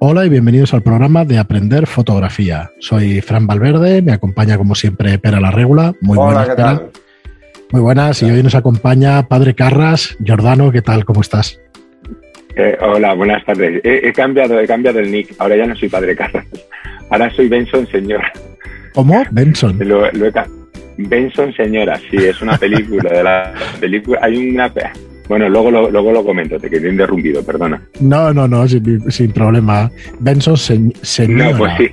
Hola y bienvenidos al programa de Aprender Fotografía. Soy Fran Valverde, me acompaña como siempre Pera la Regula. Muy Hola, buenas, ¿qué Pera. Muy buenas, y hoy nos acompaña Padre Carras. Jordano, ¿qué tal? ¿Cómo estás? Eh, hola, buenas tardes. He, he cambiado, he cambiado el nick. Ahora ya no soy padre Carras. Ahora soy Benson Señora. ¿Cómo? Benson. Lo, lo he Benson Señora, sí, es una película de la película. Hay una. Bueno, luego lo, luego lo comento, te quedé interrumpido, perdona. No, no, no, sin, sin problema. Benson se- señora. No, pues sí.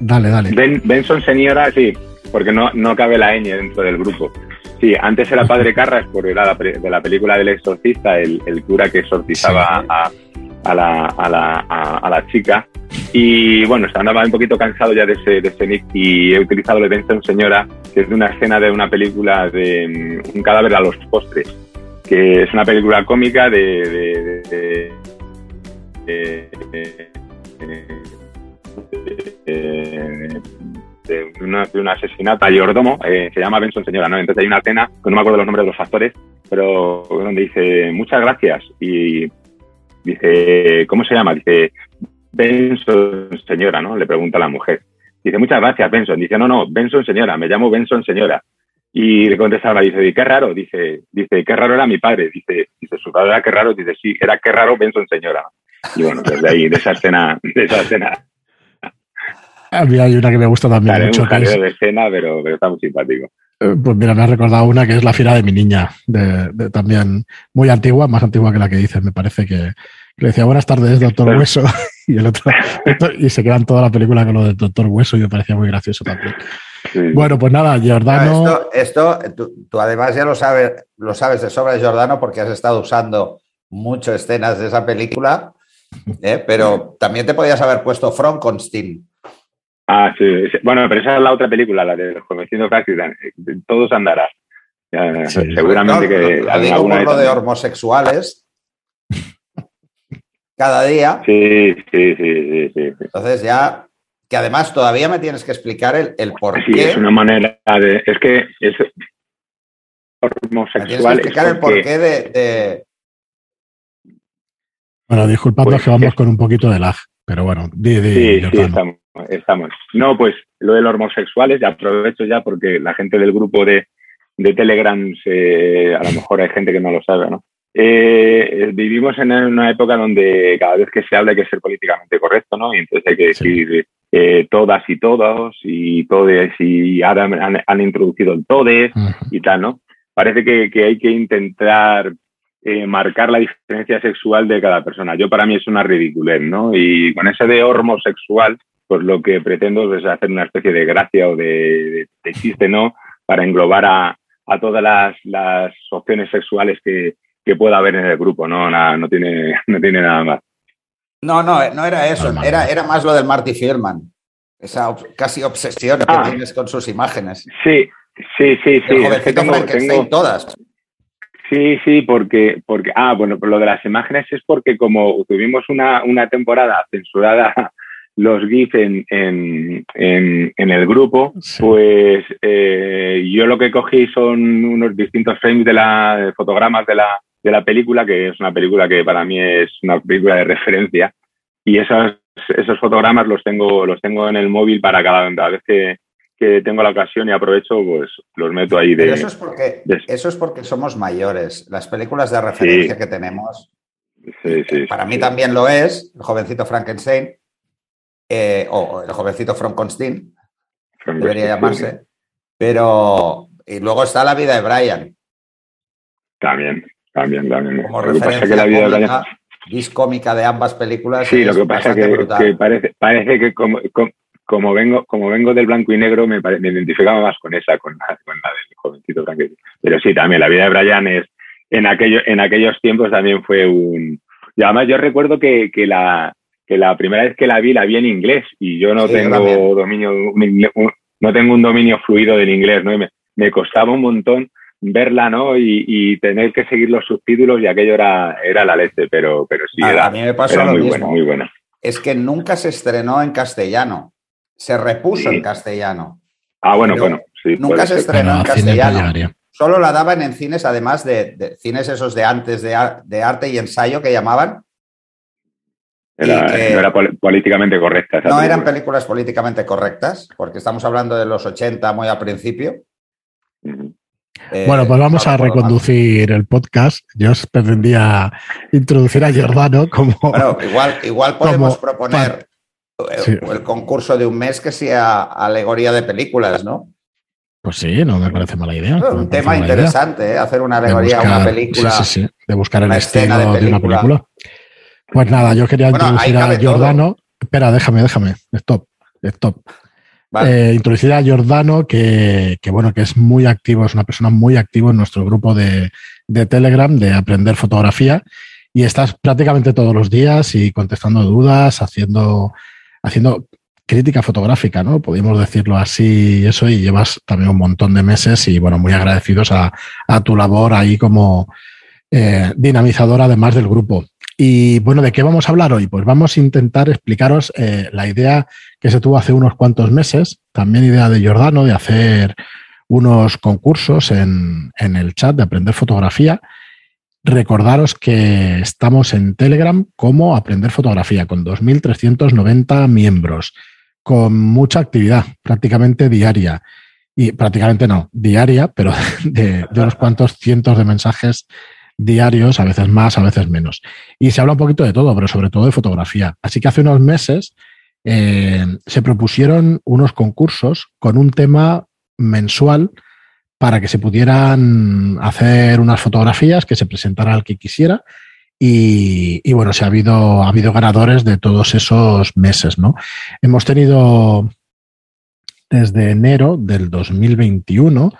Dale, dale. Ben- Benson Señora, sí, porque no, no cabe la ñ dentro del grupo. Sí, antes era padre Carras, porque era la de la película del exorcista, el, el cura que exorcizaba a, a la, a, la, a, a la chica. Y bueno, andaba un poquito cansado ya de ese, de ese nick y he utilizado el Benson Señora, que es de una escena de una película de mm, Un cadáver a los postres, que es una película cómica de. de, una- de un asesinato eh, se llama Benson Señora, ¿no? Entonces hay una cena, que no me acuerdo los nombres de los actores, pero donde dice muchas gracias y dice, ¿cómo se llama? Dice Benson Señora, ¿no? Le pregunta la mujer. Dice, muchas gracias, Benson. Dice, no, no, Benson Señora, me llamo Benson Señora. Y le contesta la dice, qué raro, dice, dice, qué raro era mi padre, dice, dice, su padre era qué raro, dice, sí, era qué raro Benson Señora. Y bueno, desde ahí, de esa escena, de esa escena, A mí hay una que me gusta también mucho. es- de escena, pero, pero está muy simpático. Eh, Pues mira, me ha recordado una que es la fiera de mi niña, de, de también muy antigua, más antigua que la que dices, me parece que, que le decía buenas tardes, doctor. Hueso, y el otro, y se quedan toda la película con lo del doctor Hueso y me parecía muy gracioso también. Sí. Bueno, pues nada, No, Giordano, esto, esto tú, tú además ya lo sabes, lo sabes de sobra, Jordano, porque has estado usando mucho escenas de esa película, ¿eh? pero también te podías haber puesto Frankenstein. Ah, sí, sí. Bueno, pero esa es la otra película, la de los Prácticas. Todos andará. Sí. Seguramente No, que digo por lo de homosexuales cada día. Sí, sí, sí, sí. sí. Entonces ya, que además todavía me tienes que explicar el, el por Sí, qué. es una manera de. Es que es me tienes que homosexual. explicar el porqué de, de- bueno, disculpadnos pues, que vamos es- con un poquito de lag, pero bueno, di, di, Sí, sí, estamos, estamos. No, pues lo de los homosexuales, ya aprovecho ya porque la gente del grupo de, de Telegram, se- a lo mejor hay gente que no lo sabe, ¿no? Eh, vivimos en una época donde cada vez que se habla hay que ser políticamente correcto, ¿no? Y entonces hay que Sí. Eh, todas y todos y todes y ahora han, han introducido el todes y tal, ¿no? Parece que, que hay que intentar eh, marcar la diferencia sexual de cada persona. Yo para mí es una ridiculez, ¿no? Y con ese de homosexual, pues lo que pretendo es hacer una especie de gracia o de, de- de chiste, ¿no? Para englobar a, a todas las, las opciones sexuales que, que pueda haber en el grupo, ¿no? Nada, no, tiene, no tiene nada más. No, no, no era eso, Normal. era, era más lo del Marty Firman. Esa ob- casi obsesión que Ah. tienes con sus imágenes. Sí, sí, sí, sí. el es que jovencito tengo- Frankenstein, tengo- todas. Sí, sí, porque, porque, ah, bueno, lo de las imágenes es porque como tuvimos una, una temporada censurada los GIF en, en, en, en el grupo, Sí. pues eh, yo lo que cogí son unos distintos frames de la de fotogramas de la, de la película, que es una película que para mí es una película de referencia, y esos, esos fotogramas los tengo, los tengo en el móvil para cada, cada vez que, que tengo la ocasión y aprovecho, pues los meto ahí de... Pero eso es porque de- eso es porque somos mayores. Las películas de referencia Sí. que tenemos, sí, sí, para mí también lo es, el jovencito Frankenstein, eh, o el jovencito Frankenstein, debería llamarse. Pero, y luego está la vida de Brian, También, también, también. como Lo que pasa que la vida de Brian- cómica, discómica de ambas películas. Sí, lo que pasa que, que parece, parece que como, como, como vengo, como vengo del blanco y negro, me, pare- me identificaba más con esa, con la, con la del jovencito Frankenstein. Pero sí, también la vida de Brian es, en, aquello, en aquellos tiempos también fue un... Y además yo recuerdo que, que, la, que la primera vez que la vi, la vi en inglés y yo no Sí, tengo también. dominio, un- no tengo un dominio fluido del inglés, ¿no? Y me, me costaba un montón verla, ¿no? Y, y tener que seguir los subtítulos y aquello era, era la leche, pero, pero sí, a, era, a mí me pasó era lo muy mismo. buena, muy buena. Es que nunca se estrenó en castellano. Se repuso Sí. en castellano. Ah, bueno, bueno, sí. nunca se ser. estrenó en a cine no castellano. Solo la daban en cines, además de, de cines esos de antes de, ar- de arte y ensayo que llamaban. Era, que- no era pol- políticamente correcta. esa No eran película. películas políticamente correctas, porque estamos hablando de los 80 muy al principio. Eh, Bueno, pues vamos a reconducir el podcast. Yo os pretendía introducir a Giordano como... Bueno, igual, igual podemos proponer eh, Sí. el concurso de un mes que sea alegoría de películas, ¿no? Pues sí, no me parece mala idea. no un tema interesante, ¿eh? hacer una alegoría a una película. Sí, sí, sí, de buscar el estilo de de, una película. Pues nada, yo quería Bueno, introducir a cabe todo. Giordano. Espera, déjame, déjame. Stop, stop. Eh, introducir a Giordano, que, que, bueno, que es muy activo, es una persona muy activa en nuestro grupo de, de Telegram de aprender fotografía. Y estás prácticamente todos los días y contestando dudas, haciendo, haciendo crítica fotográfica, ¿no? Podríamos decirlo así y eso, y llevas también un montón de meses y bueno, muy agradecidos a, a tu labor ahí como eh, dinamizador además del grupo. Y bueno, ¿de qué vamos a hablar hoy? Pues vamos a intentar explicaros eh, la idea que se tuvo hace unos cuantos meses, también idea de Giordano, de hacer unos concursos en, en el chat de aprender fotografía. Recordaros que estamos en Telegram como Aprender Fotografía, con 2.390 miembros, con mucha actividad, prácticamente diaria. Y prácticamente no, diaria, pero de, de unos cuantos cientos de mensajes diarios, a veces más, a veces menos. Y se habla un poquito de todo, pero sobre todo de fotografía. Así que hace unos meses eh, se propusieron unos concursos con un tema mensual para que se pudieran hacer unas fotografías, que se presentara al que quisiera. Y, y bueno, se ha habido, ha habido ganadores de todos esos meses, ¿no? Hemos tenido desde enero del 2021,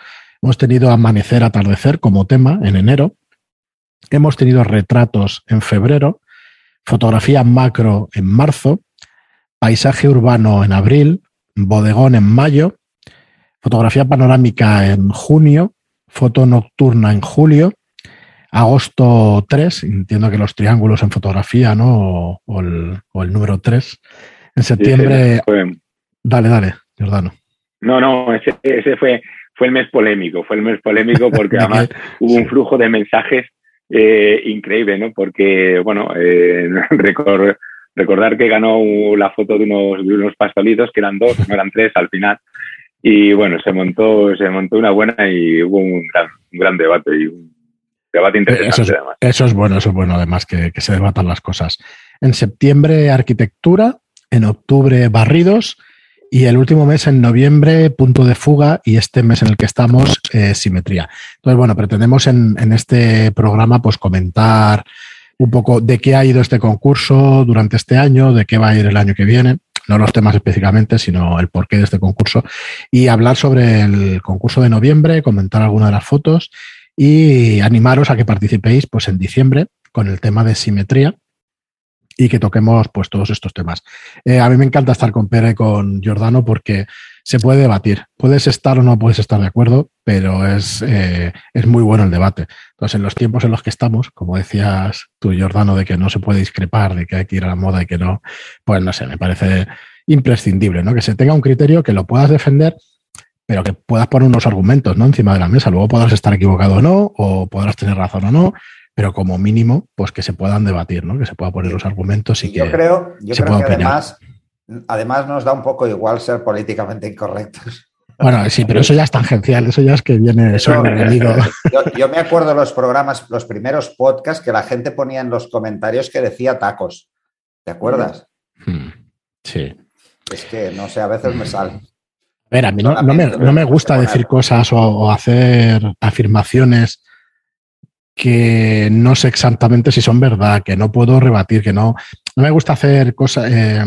hemos tenido Amanecer, Atardecer como tema en enero, hemos tenido retratos en febrero, fotografía macro en marzo, paisaje urbano en abril, bodegón en mayo, fotografía panorámica en junio, foto nocturna en julio, agosto 3, entiendo que los triángulos en fotografía, ¿no? O, o el, o el número 3. En septiembre, Sí, fue- dale, dale, Jordano. no, no, ese, ese fue, fue el mes polémico, fue el mes polémico porque ¿De además hubo un flujo de mensajes eh, increíble, ¿no? Porque, bueno, eh, recor- recordar que ganó la foto de unos, de unos pastolitos, que eran dos, no eran tres al final. Y bueno, se montó, se montó una buena y hubo un gran, un gran debate y un debate interesante Eso es, además. eso es bueno, eso es bueno, además que, que se debatan las cosas. En septiembre, arquitectura, en octubre, barridos, y el último mes, en noviembre, punto de fuga, y este mes en el que estamos, eh, simetría. Entonces, bueno, pretendemos en, en este programa pues comentar un poco de qué ha ido este concurso durante este año, de qué va a ir el año que viene, no los temas específicamente, sino el porqué de este concurso, y hablar sobre el concurso de noviembre, comentar alguna de las fotos y animaros a que participéis pues en diciembre con el tema de simetría y que toquemos pues todos estos temas. Eh, a mí me encanta estar con Pere y con Giordano porque se puede debatir. Puedes estar o no puedes estar de acuerdo, pero es, eh, es muy bueno el debate. Entonces, en los tiempos en los que estamos, como decías tú, Giordano, de que no se puede discrepar, de que hay que ir a la moda y que no, pues no sé, me parece imprescindible, ¿no? Que se tenga un criterio que lo puedas defender, pero que puedas poner unos argumentos, ¿no? Encima de la mesa. Luego podrás estar equivocado o no, o podrás tener razón o no, pero como mínimo, pues que se puedan debatir, ¿no? Que se puedan poner los argumentos y yo que creo, yo se creo pueda que opinar. además, además nos da un poco igual ser políticamente incorrectos. Bueno, sí, pero eso ya es tangencial, eso ya es que viene Eso-. Yo, yo me acuerdo los programas, los primeros podcasts que la gente ponía en los comentarios que decía tacos. ¿Te acuerdas? Hmm, Sí. Es que, no sé, a veces me sale. A ver, a mí no, no me, no gusta decir cosas o, o hacer afirmaciones que no sé exactamente si son verdad, que no puedo rebatir, que no. No me gusta hacer cosas, eh,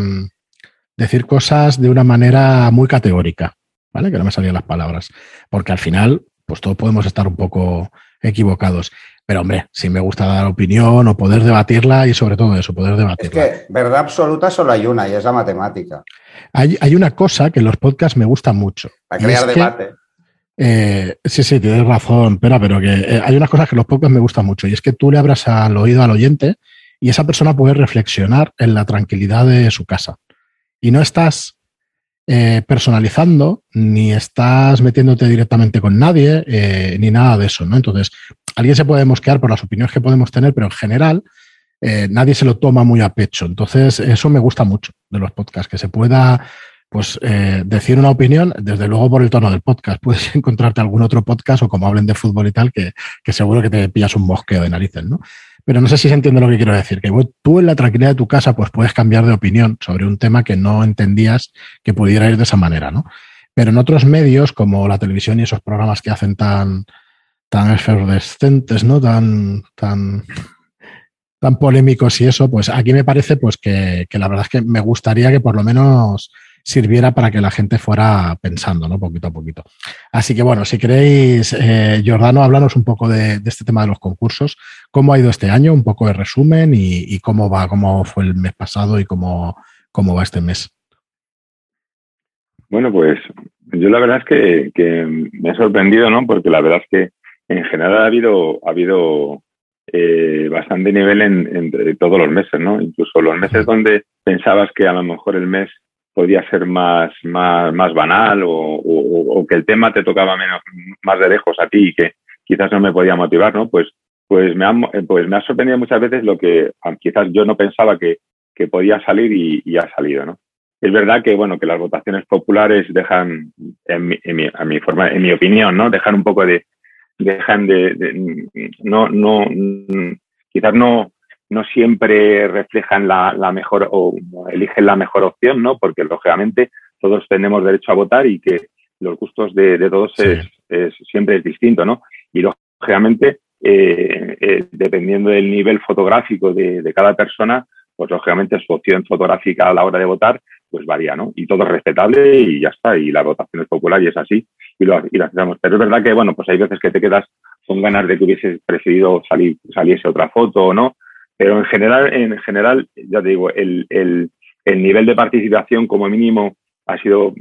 decir cosas de una manera muy categórica, ¿vale? Que no me salían las palabras. Porque al final, pues todos podemos estar un poco equivocados. Pero hombre, sí me gusta dar opinión o poder debatirla y sobre todo eso, poder Es debatirla. que verdad absoluta solo hay una y es la matemática. Hay, hay una cosa que en los podcasts me gusta mucho. Para crear es que- debate. Eh, sí, sí, tienes razón, pero, que eh, hay unas cosas que los podcasts me gustan mucho y es que tú le abras al oído al oyente y esa persona puede reflexionar en la tranquilidad de su casa. Y no estás eh, personalizando ni estás metiéndote directamente con nadie ni nada de eso, ¿no? Entonces, alguien se puede mosquear por las opiniones que podemos tener, pero en general nadie se lo toma muy a pecho. Entonces, eso me gusta mucho de los podcasts, que se pueda pues eh, decir una opinión, desde luego por el tono del podcast. Puedes encontrarte algún otro podcast o como hablen de fútbol y tal, que, seguro que te pillas un mosqueo de narices, ¿no? Pero no sé si se entiende lo que quiero decir, que tú en la tranquilidad de tu casa pues puedes cambiar de opinión sobre un tema que no entendías que pudiera ir de esa manera, ¿no? Pero en otros medios, como la televisión y esos programas que hacen tan, tan efervescentes, ¿no? Tan, tan, tan polémicos y eso, pues aquí me parece pues que, que la verdad es que me gustaría que por lo menos sirviera para que la gente fuera pensando, ¿no? Poquito a poquito. Así que bueno, si queréis, eh, Jordano, háblanos un poco de, este tema de los concursos, cómo ha ido este año, un poco de resumen y, cómo va, cómo fue el mes pasado y cómo, cómo va este mes. Bueno, pues yo la verdad es que, me ha sorprendido, ¿no? Porque la verdad es que en general ha habido, ha habido eh, bastante nivel en, entre todos los meses, ¿no? Incluso los meses donde pensabas que a lo mejor el mes podía ser más, más, más banal o, que el tema te tocaba menos, más de lejos a ti y que quizás no me podía motivar, ¿no? Pues, pues, me, ha, pues me ha sorprendido muchas veces lo que quizás yo no pensaba que, que podía salir y, ha salido, ¿no? Es verdad que, bueno, que las votaciones populares dejan, en mi, en mi, mi forma, en mi opinión, ¿no? Dejan un poco de, dejan de, de no, no, quizás no, no siempre reflejan la, mejor o eligen la mejor opción, ¿no? Porque lógicamente todos tenemos derecho a votar y que los gustos de, todos es, siempre es distinto, ¿no? Y lógicamente, eh, eh, dependiendo del nivel fotográfico de, cada persona, pues lógicamente su opción fotográfica a la hora de votar, pues varía, ¿no? Y todo es respetable y ya está, y la votación es popular y es así, y lo, y hacemos. Pero es verdad que, bueno, pues hay veces que te quedas con ganas de que hubieses preferido salir, saliese otra foto o no, pero en general, en general, ya te digo, el, el, el nivel de participación como mínimo ha sido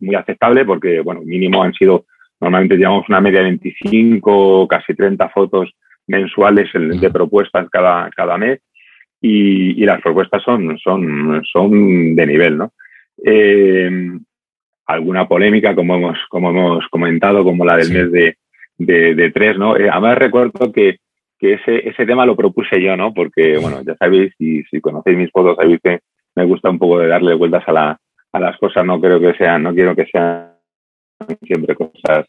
muy aceptable porque, bueno, mínimo han sido, normalmente llevamos una media de 25, casi 30 fotos mensuales de propuestas cada, cada mes y, y, las propuestas son, son, son de nivel, ¿no? Eh, alguna polémica, como hemos, como hemos comentado, como la del mes de, de, de, tres, ¿no? Eh, además recuerdo que que ese, ese tema lo propuse yo, ¿no? Porque, bueno, ya sabéis, y si conocéis mis fotos, sabéis que me gusta un poco de darle vueltas a, la, a las cosas, no creo que sean, no quiero que sean siempre cosas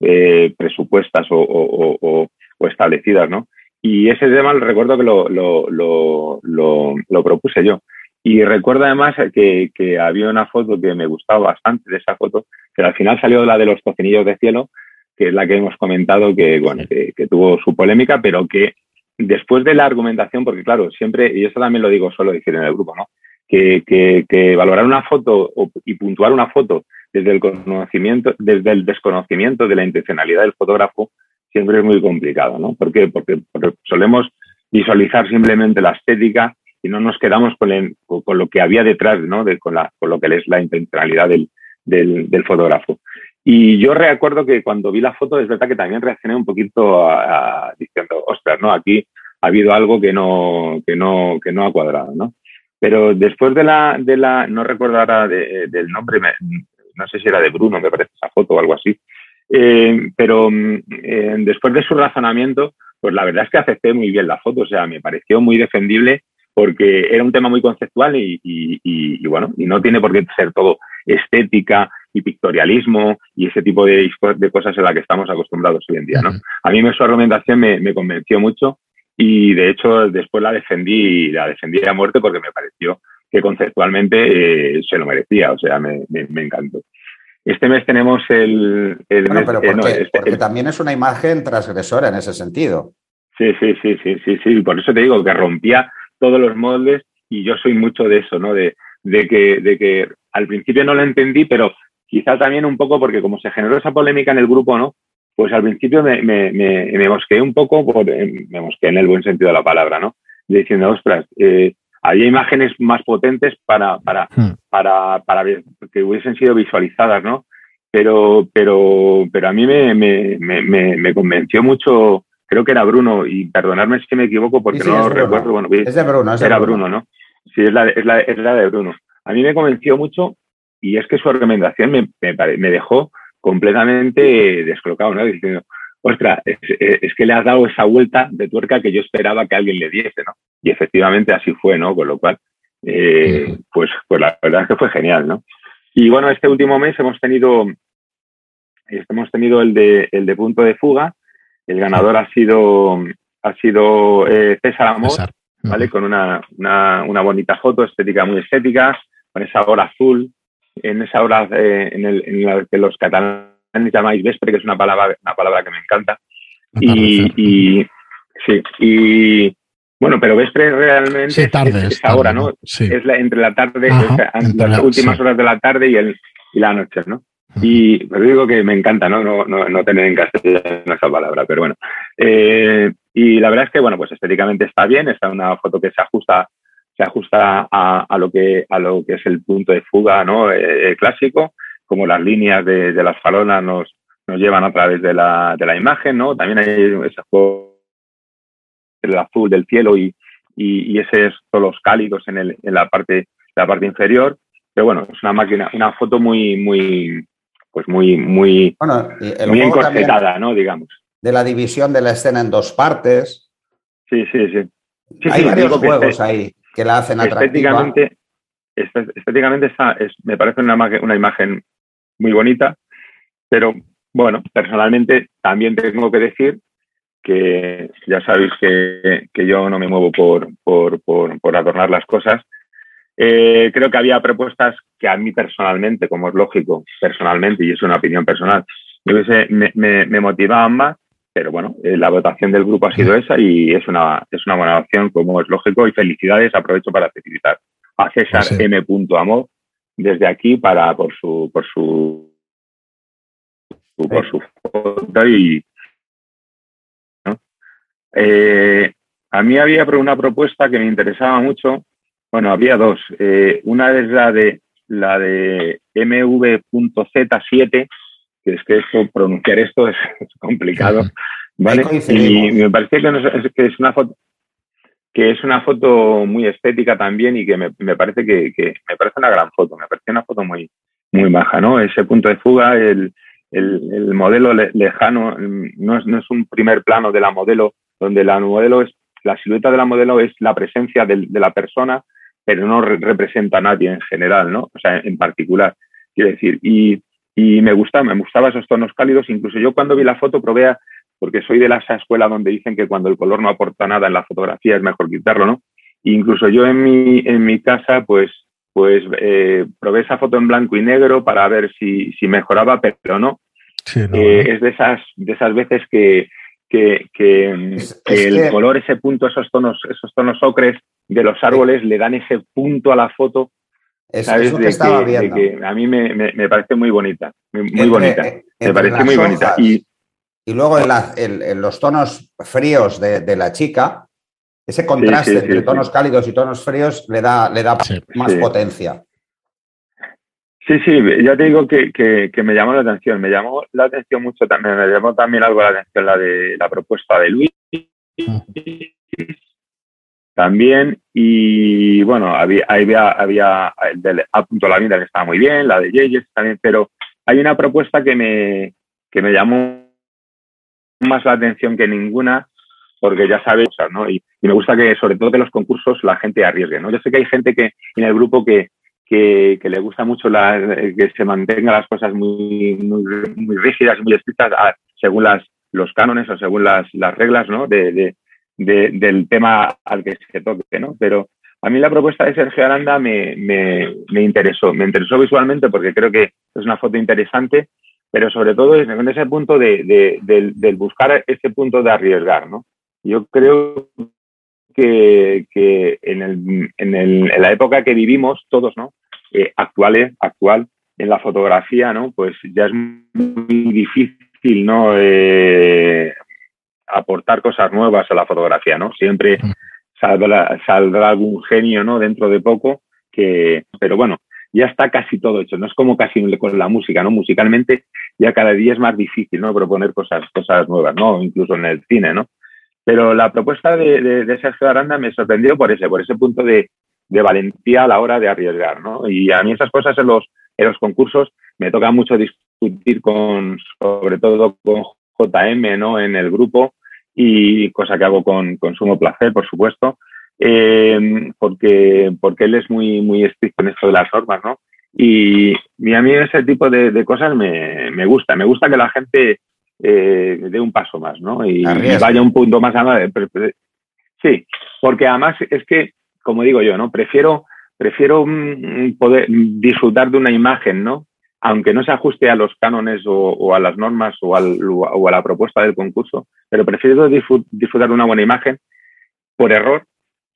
eh, presupuestas o, o, establecidas, ¿no? Y ese tema recuerdo que lo, lo, lo, propuse yo. Y recuerdo además que, que, había una foto que me gustaba bastante de esa foto, que al final salió la de los tocinillos de cielo, que es la que hemos comentado, que, bueno, que, tuvo su polémica, pero que después de la argumentación, porque claro, siempre, y eso también lo digo solo decir en el grupo, ¿no? Que, que, valorar una foto y puntuar una foto desde el conocimiento, desde el desconocimiento de la intencionalidad del fotógrafo, siempre es muy complicado, ¿no? ¿Por qué? Porque, solemos visualizar simplemente la estética y no nos quedamos con, con lo que había detrás, ¿no? De, con, la, con lo que es la intencionalidad del, del, del fotógrafo. Y yo recuerdo que cuando vi la foto, es verdad que también reaccioné un poquito diciendo, ostras, ¿no? Aquí ha habido algo que no, que no, que no ha cuadrado, ¿no? Pero después de la, de la no recuerdo ahora del nombre, no sé si era de Bruno, me parece esa foto o algo así, eh, pero eh, después de su razonamiento, pues la verdad es que acepté muy bien la foto, o sea, me pareció muy defendible porque era un tema muy conceptual y, y, y, bueno, y no tiene por qué ser todo estética y pictorialismo y ese tipo de, de cosas en la que estamos acostumbrados hoy en día. ¿no? A mí su argumentación me, me, convenció mucho y de hecho después la defendí, la defendí a muerte porque me pareció que conceptualmente eh, se lo merecía, o sea, me, me, encantó. Este mes tenemos el... el bueno, pero porque, este, porque también es una imagen transgresora en ese sentido. Sí, sí, sí, sí, sí, sí, por eso te digo que rompía todos los moldes y yo soy mucho de eso, ¿no? De, de, que, de que al principio no lo entendí, pero quizá también un poco porque como se generó esa polémica en el grupo, ¿no? Pues al principio me, me, me, me mosqueé un poco, por, me mosqueé en el buen sentido de la palabra, ¿no? Diciendo, ostras, eh, había imágenes más potentes para, para, hmm. para, para que hubiesen sido visualizadas, ¿no? Pero, pero, pero a mí me, me, me, me convenció mucho, creo que era Bruno, y perdonadme si me equivoco porque no recuerdo. Bueno, es de Bruno, es de era Bruno. ¿no? Sí, es la, es, la, es la de Bruno. A mí me convenció mucho y es que su argumentación me, me, dejó completamente descolocado, ¿no? Diciendo, ostras, es, que le has dado esa vuelta de tuerca que yo esperaba que alguien le diese, ¿no? y efectivamente así fue, ¿no? Con lo cual, eh, pues, pues la verdad es que fue genial, ¿no? Y bueno, este último mes hemos tenido, hemos tenido el de, el de punto de fuga. El ganador ha sido, ha sido eh, César Amor, ¿vale? Con una, una, una, bonita foto estética, muy estética, con esa hora azul, en esa hora eh, en, el, en la que los catalanes llamáis vespre, que es una palabra, una palabra que me encanta. Y, y, sí, y bueno, pero vespre realmente es, ahora, ¿no? Es entre la tarde, las últimas horas de la tarde y, el, y la noche, ¿no? Y pero digo que me encanta, ¿no? No, no, no tener en castellano esa palabra, pero bueno. Eh, y la verdad es que, bueno, pues estéticamente está bien, está una foto que se ajusta, se ajusta a, a lo que a lo que es el punto de fuga, ¿no? Eh, clásico, como las líneas de, de las falonas nos, nos llevan a través de la, de la imagen, ¿no? También hay ese juego el azul del cielo y, y, y esos los cálidos en, el, en la parte la parte inferior. Pero bueno, es una máquina, una foto muy, muy, pues muy, muy, bueno, muy encorsetada, ¿no? Digamos. De la división de la escena en dos partes. Sí, sí, sí. Hay varios juegos ahí que la hacen atractiva. Estéticamente, estéticamente está, es, me parece una, imagen muy bonita, pero bueno, personalmente también tengo que decir que ya sabéis que, yo no me muevo por, por, adornar las cosas. Eh, creo que había propuestas que a mí personalmente, como es lógico, personalmente, y es una opinión personal, me, me motivaban más, pero bueno, eh, la votación del grupo ha sido esa y es una, es una buena opción, como es lógico, y felicidades, aprovecho para felicitar a César sí. M. Amor desde aquí para por su por su por su foto y, eh, a mí había una propuesta que me interesaba mucho. Bueno, había dos. Eh, una es la de la de mv.z7, que es que eso, pronunciar esto es, es complicado, ¿vale? Y me parece que, no es, que, es, una foto que es una foto muy estética también y que me, me parece que, que, me parece una gran foto, me parece una foto muy muy baja, ¿no? Ese punto de fuga, el, el, el modelo le, lejano, no es, no es un primer plano de la modelo donde la modelo es, la silueta de la modelo es la presencia de, de la persona, pero no re representa a nadie en general, ¿no? O sea, en particular, quiero decir. Y, y me gusta, me gustaba esos tonos cálidos. Incluso yo cuando vi la foto probé, a, porque soy de la, esa escuela donde dicen que cuando el color no aporta nada en la fotografía es mejor quitarlo, ¿no? E incluso yo en mi, en mi casa, pues, pues eh, probé esa foto en blanco y negro para ver si, si mejoraba, pero no. Sí, no eh, es de esas, de esas veces que, que, que, es, que es el que... color, ese punto, esos tonos, esos tonos ocres de los árboles le dan ese punto a la foto. Es, de, estaba que, viendo. de a mí me, me, me, parece muy bonita, muy, muy entre, bonita. me parece muy hojas, bonita. Y, y luego en, la, en, en, los tonos fríos de, de, la chica, ese contraste sí, sí, entre sí, tonos cálidos y tonos fríos le da, le da más potencia. Sí, sí, ya te digo que, que, que, me llamó la atención. Me llamó la atención mucho también, me llamó también algo la atención la de la propuesta de Luis. También, y bueno, había, había, había el del A. La vida que estaba muy bien, la de Yeyes también, pero hay una propuesta que me, que me llamó más la atención que ninguna, porque ya sabes. Y, me gusta que, sobre todo, que los concursos la gente arriesgue, ¿no? Yo sé que hay gente que en el grupo que, que, le gusta mucho la, que se mantengan las cosas muy, muy, rígidas muy estrictas a, según las, los cánones o según las, las reglas ¿no? de, de, del tema al que se toque. ¿no? Pero a mí la propuesta de Sergio Aranda me, me, me interesó. Me interesó visualmente porque creo que es una foto interesante, pero sobre todo desde ese punto de, de, del, del buscar ese punto de arriesgar. ¿no? Yo creo que, que en, el, en, el, en, la época que vivimos todos, ¿no? Eh, actuales, actual, en la fotografía, ¿no? Pues ya es muy difícil, ¿no? Eh, aportar cosas nuevas a la fotografía, ¿no? Siempre saldrá, saldrá algún genio, ¿no? Dentro de poco, que, pero bueno, ya está casi todo hecho. No es como casi con la música, ¿no? Musicalmente ya cada día es más difícil, ¿no? Proponer cosas, cosas nuevas, ¿no? Incluso en el cine, ¿no? Pero la propuesta de, de, de Sergio Aranda me sorprendió por ese, por ese punto de, de, valentía a la hora de arriesgar, ¿no? Y a mí esas cosas en los, en los concursos me toca mucho discutir con, sobre todo con JM, ¿no? En el grupo y cosa que hago con, con sumo placer, por supuesto. Eh, porque, porque él es muy, muy estricto en esto de las normas, ¿no? Y, a mí ese tipo de, cosas me, me, gusta. Me gusta que la gente eh, dé un paso más, ¿no? Y, vaya un punto más allá. Sí, porque además es que, como digo yo, ¿no? Prefiero, prefiero mm, poder disfrutar de una imagen, ¿no? Aunque no se ajuste a los cánones o, a las normas o, o, a la propuesta del concurso, pero prefiero disfrutar de una buena imagen por error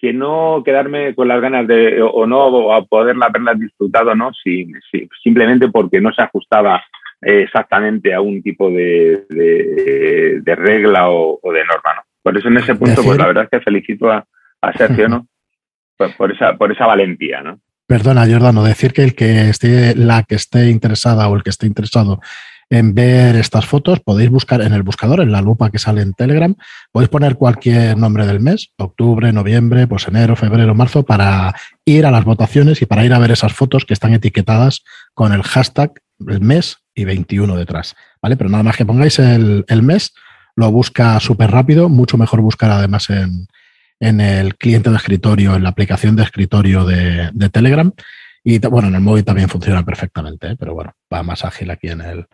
que no quedarme con las ganas de, o no, o poderla haberla disfrutado, ¿no? Si, simplemente porque no se ajustaba exactamente a un tipo de, de, regla o, de norma, ¿no? Por eso en ese punto, pues la verdad es que felicito a, Sergio, ¿no? Por, esa, por esa valentía, ¿no? Perdona, Jordano, decir que el que esté, la que esté interesada o el que esté interesado en ver estas fotos, podéis buscar en el buscador, en la lupa que sale en Telegram, podéis poner cualquier nombre del mes, octubre, noviembre, pues enero, febrero, marzo, para ir a las votaciones y para ir a ver esas fotos que están etiquetadas con el hashtag el mes y 21 detrás, ¿vale? Pero nada más que pongáis el, mes, lo busca súper rápido, mucho mejor buscar además en, el cliente de escritorio, en la aplicación de escritorio de, Telegram. Y bueno, en el móvil también funciona perfectamente, ¿eh? pero bueno, va más ágil aquí en el,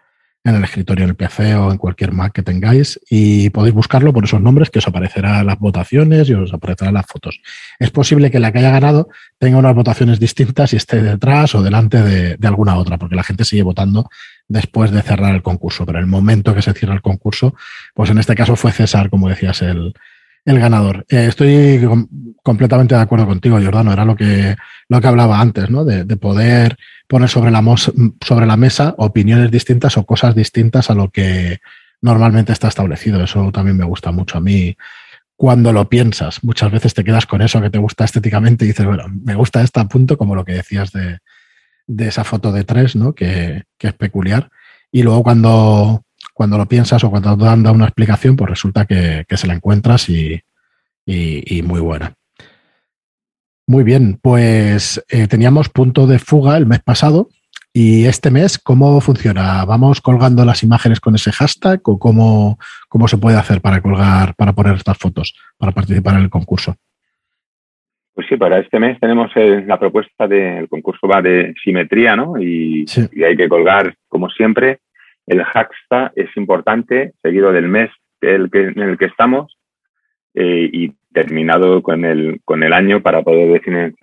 en el escritorio, en el PC o en cualquier Mac que tengáis y podéis buscarlo por esos nombres que os aparecerán las votaciones y os aparecerán las fotos. Es posible que la que haya ganado tenga unas votaciones distintas y esté detrás o delante de, alguna otra, porque la gente sigue votando después de cerrar el concurso, pero el momento que se cierra el concurso, pues en este caso fue César, como decías, el, el ganador. Eh, estoy completamente de acuerdo contigo, Jordano. Era lo que, lo que hablaba antes, ¿no? De, poder poner sobre la, mesa opiniones distintas o cosas distintas a lo que normalmente está establecido. Eso también me gusta mucho a mí. Cuando lo piensas, muchas veces te quedas con eso que te gusta estéticamente y dices, bueno, me gusta este punto, como lo que decías de, de esa foto de tres, ¿no? Que, que es peculiar. Y luego cuando, cuando lo piensas o cuando te dan una explicación, pues resulta que, se la encuentras y, muy buena. Muy bien, pues eh, teníamos punto de fuga el mes pasado y este mes, ¿cómo funciona? ¿Vamos colgando las imágenes con ese hashtag o cómo, cómo se puede hacer para colgar, para poner estas fotos, para participar en el concurso? Pues sí, para este mes tenemos la propuesta del concurso va de simetría, ¿no? Y, y, hay que colgar, como siempre, el hashtag es importante, seguido del mes en el que estamos eh, y terminado con el, con el año para poder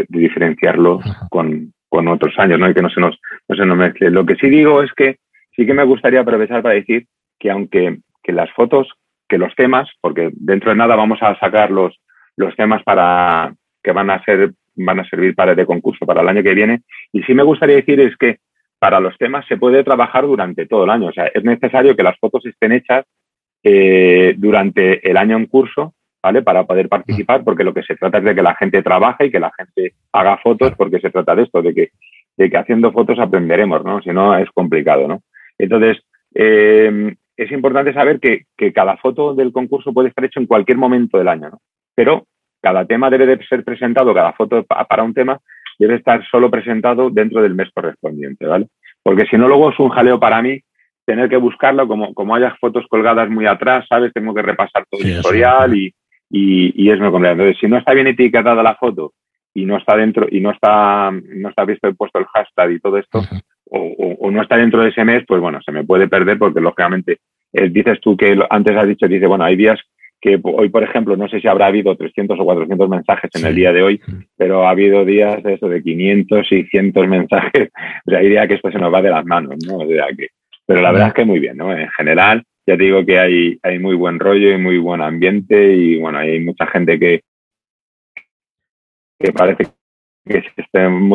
diferenciarlo con, otros años, ¿no? Y que no se, nos, no se nos mezcle. Lo que sí digo es que sí que me gustaría aprovechar para decir que aunque que las fotos, que los temas, porque dentro de nada vamos a sacar los, los temas para que van a ser van a servir para el concurso para el año que viene. Y sí me gustaría decir es que para los temas se puede trabajar durante todo el año. O sea, es necesario que las fotos estén hechas eh, durante el año en curso, ¿vale? Para poder participar, porque lo que se trata es de que la gente trabaje y que la gente haga fotos, porque se trata de esto, de que, de que haciendo fotos aprenderemos, ¿no? Si no, es complicado, ¿no? Entonces, eh, es importante saber que, que, cada foto del concurso puede estar hecho en cualquier momento del año, ¿no? Pero cada tema debe de ser presentado, cada foto para un tema debe estar solo presentado dentro del mes correspondiente, ¿vale? Porque si no, luego es un jaleo para mí tener que buscarlo, como, como haya fotos colgadas muy atrás, ¿sabes? Tengo que repasar todo el historial y, y, es muy complicado. Entonces, si no está bien etiquetada la foto y no está dentro, y no está, no está visto puesto el hashtag y todo esto, o, no está dentro de ese mes, pues bueno, se me puede perder porque lógicamente eh, dices tú que antes has dicho, dice, bueno, hay días que hoy, por ejemplo, no sé si habrá habido 300 o 400 mensajes en el día de hoy, pero ha habido días de eso de 500 y 100 mensajes. O sea, días que esto se nos va de las manos, ¿no? O sea, que, pero la verdad es que muy bien, ¿no? En general, ya te digo que hay, hay muy buen rollo y muy buen ambiente y, bueno, hay mucha gente que, que parece que es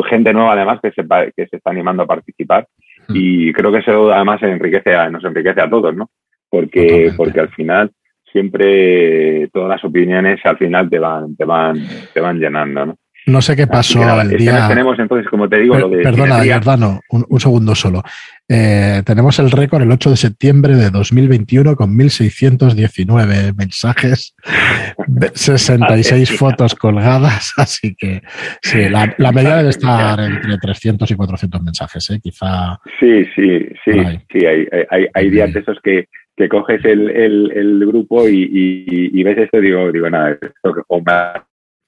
gente nueva además que se, que se está animando a participar y creo que eso además enriquece a, nos enriquece a todos, ¿no? Porque, porque al final siempre todas las opiniones al final te van, te van, te van llenando, ¿no? No sé qué pasó el día. tenemos entonces, como te digo, lo de. Perdona, Jordano, un, segundo solo. Eh, tenemos el récord el 8 de septiembre de 2021 con 1.619 mensajes, 66 fotos colgadas. Así que sí, la, la media debe estar entre 300 y 400 mensajes, ¿eh? quizá. Sí, sí, sí. sí hay, hay, hay días de esos que, que coges el, el, el grupo y, y, ves esto y digo, digo, nada, esto que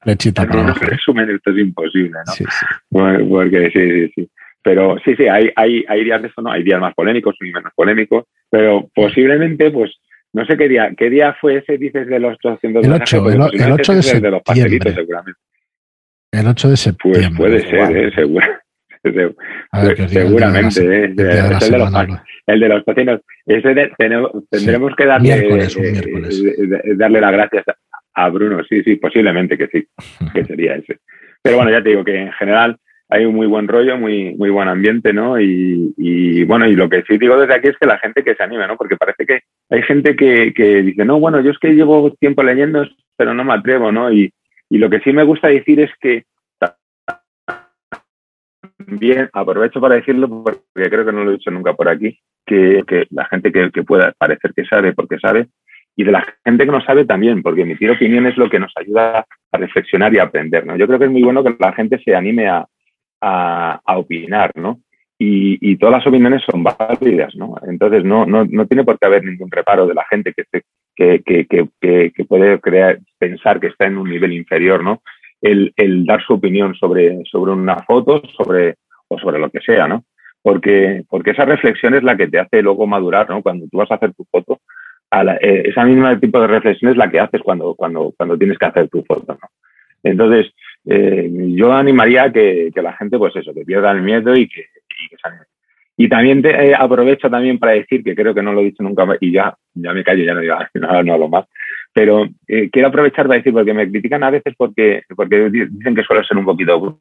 Lechita para abajo. resumen, esto es imposible, ¿no? Sí, sí. Porque sí, sí, sí. Pero sí, sí, hay, hay, hay días de eso, ¿no? Hay días más polémicos y menos polémicos, pero posiblemente, pues, no sé qué día, ¿qué día fue ese, dices, de los 200 El 8, el, 8 de septiembre. De los pastelitos, seguramente. El 8 de septiembre. Pues puede ser, ¿eh? Seguro. seguramente, ¿eh? el, de los, de pacientes. Ese tendremos que darle, miércoles, miércoles. darle las gracias a Bruno. Sí, sí, posiblemente que sí, que sería ese. Pero bueno, ya te digo que en general hay un muy buen rollo, muy, muy buen ambiente, ¿no? Y, bueno, y lo que sí digo desde aquí es que la gente que se anime, ¿no? Porque parece que hay gente que, dice, no, bueno, yo es que llevo tiempo leyendo, pero no me atrevo, ¿no? Y, lo que sí me gusta decir es que bien, aprovecho para decirlo porque creo que no lo he dicho nunca por aquí, que, la gente que, que, pueda parecer que sabe porque sabe, y de la gente que no sabe también, porque emitir opinión es lo que nos ayuda a reflexionar y a aprender, ¿no? Yo creo que es muy bueno que la gente se anime a, a, opinar, ¿no? Y, todas las opiniones son válidas, ¿no? Entonces no, no, no, tiene por qué haber ningún reparo de la gente que, que, que, que, puede crear, pensar que está en un nivel inferior, ¿no? El, el, dar su opinión sobre, sobre una foto, sobre, o sobre lo que sea, ¿no? Porque, porque esa reflexión es la que te hace luego madurar, ¿no? Cuando tú vas a hacer tu foto, a la, eh, esa misma tipo de reflexión es la que haces cuando, cuando, cuando tienes que hacer tu foto, ¿no? Entonces, eh, yo animaría que, que, la gente, pues eso, que pierda el miedo y que, y que Y también te, eh, aprovecho también para decir, que creo que no lo he dicho nunca, y ya, ya me callo, ya no digo nada, no hablo más, pero eh, quiero aprovechar para decir, porque me critican a veces porque, porque dicen que suelo ser un poquito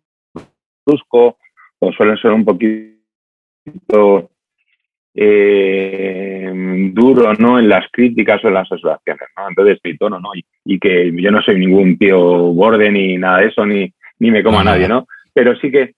brusco o suelen ser un poquito eh, duro ¿no? en las críticas o en las observaciones. ¿no? Entonces, mi tono, ¿no? Y, que yo no soy ningún tío borde ni nada de eso, ni, ni me como a nadie, ¿no? Pero sí que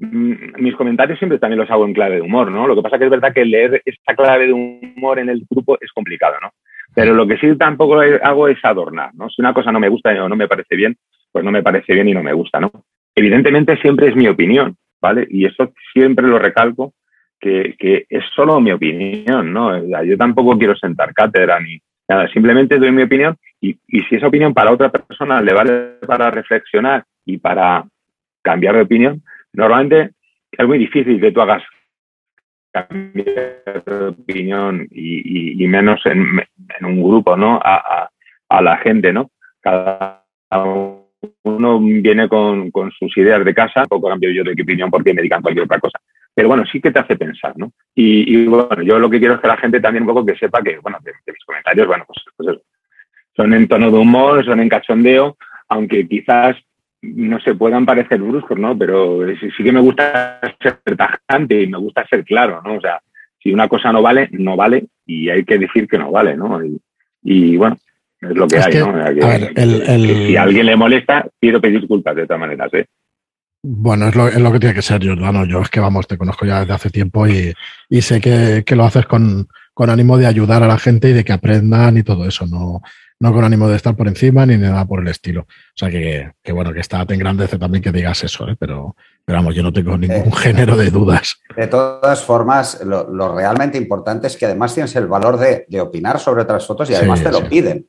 mis comentarios siempre también los hago en clave de humor, ¿no? Lo que pasa que es verdad que leer esta clave de humor en el grupo es complicado, ¿no? Pero lo que sí tampoco hago es adornar, ¿no? Si una cosa no me gusta o no me parece bien, pues no me parece bien y no me gusta, ¿no? Evidentemente siempre es mi opinión, ¿vale? Y eso siempre lo recalco que, es solo mi opinión, ¿no? Yo tampoco quiero sentar cátedra ni nada, simplemente doy mi opinión y, si esa opinión para otra persona le vale para reflexionar y para cambiar de opinión, normalmente es muy difícil que tú hagas cambiar de opinión y, menos en, un grupo, ¿no? A, la gente, ¿no? Cada uno viene con, sus ideas de casa, poco cambio yo de opinión porque me digan cualquier otra cosa pero bueno, sí que te hace pensar, ¿no? Y, bueno, yo lo que quiero es que la gente también un poco que sepa que, bueno, que, mis comentarios, bueno, pues, pues son en tono de humor, son en cachondeo, aunque quizás no se puedan parecer bruscos, ¿no? Pero sí, que me gusta ser tajante y me gusta ser claro, ¿no? O sea, si una cosa no vale, no vale y hay que decir que no vale, ¿no? Y, bueno, es lo que hay, ¿no? si a alguien le molesta, pido pedir disculpas de todas maneras, ¿eh? Bueno, es lo, es lo, que tiene que ser, Jordano. Yo es que, vamos, te conozco ya desde hace tiempo y, y sé que, que, lo haces con, con, ánimo de ayudar a la gente y de que aprendan y todo eso, no, no con ánimo de estar por encima ni nada por el estilo. O sea, que, que bueno, que está, te engrandece también que digas eso, ¿eh? pero, pero vamos, yo no tengo ningún eh, género de dudas. De todas formas, lo, lo, realmente importante es que además tienes el valor de, de opinar sobre otras fotos y además te lo piden,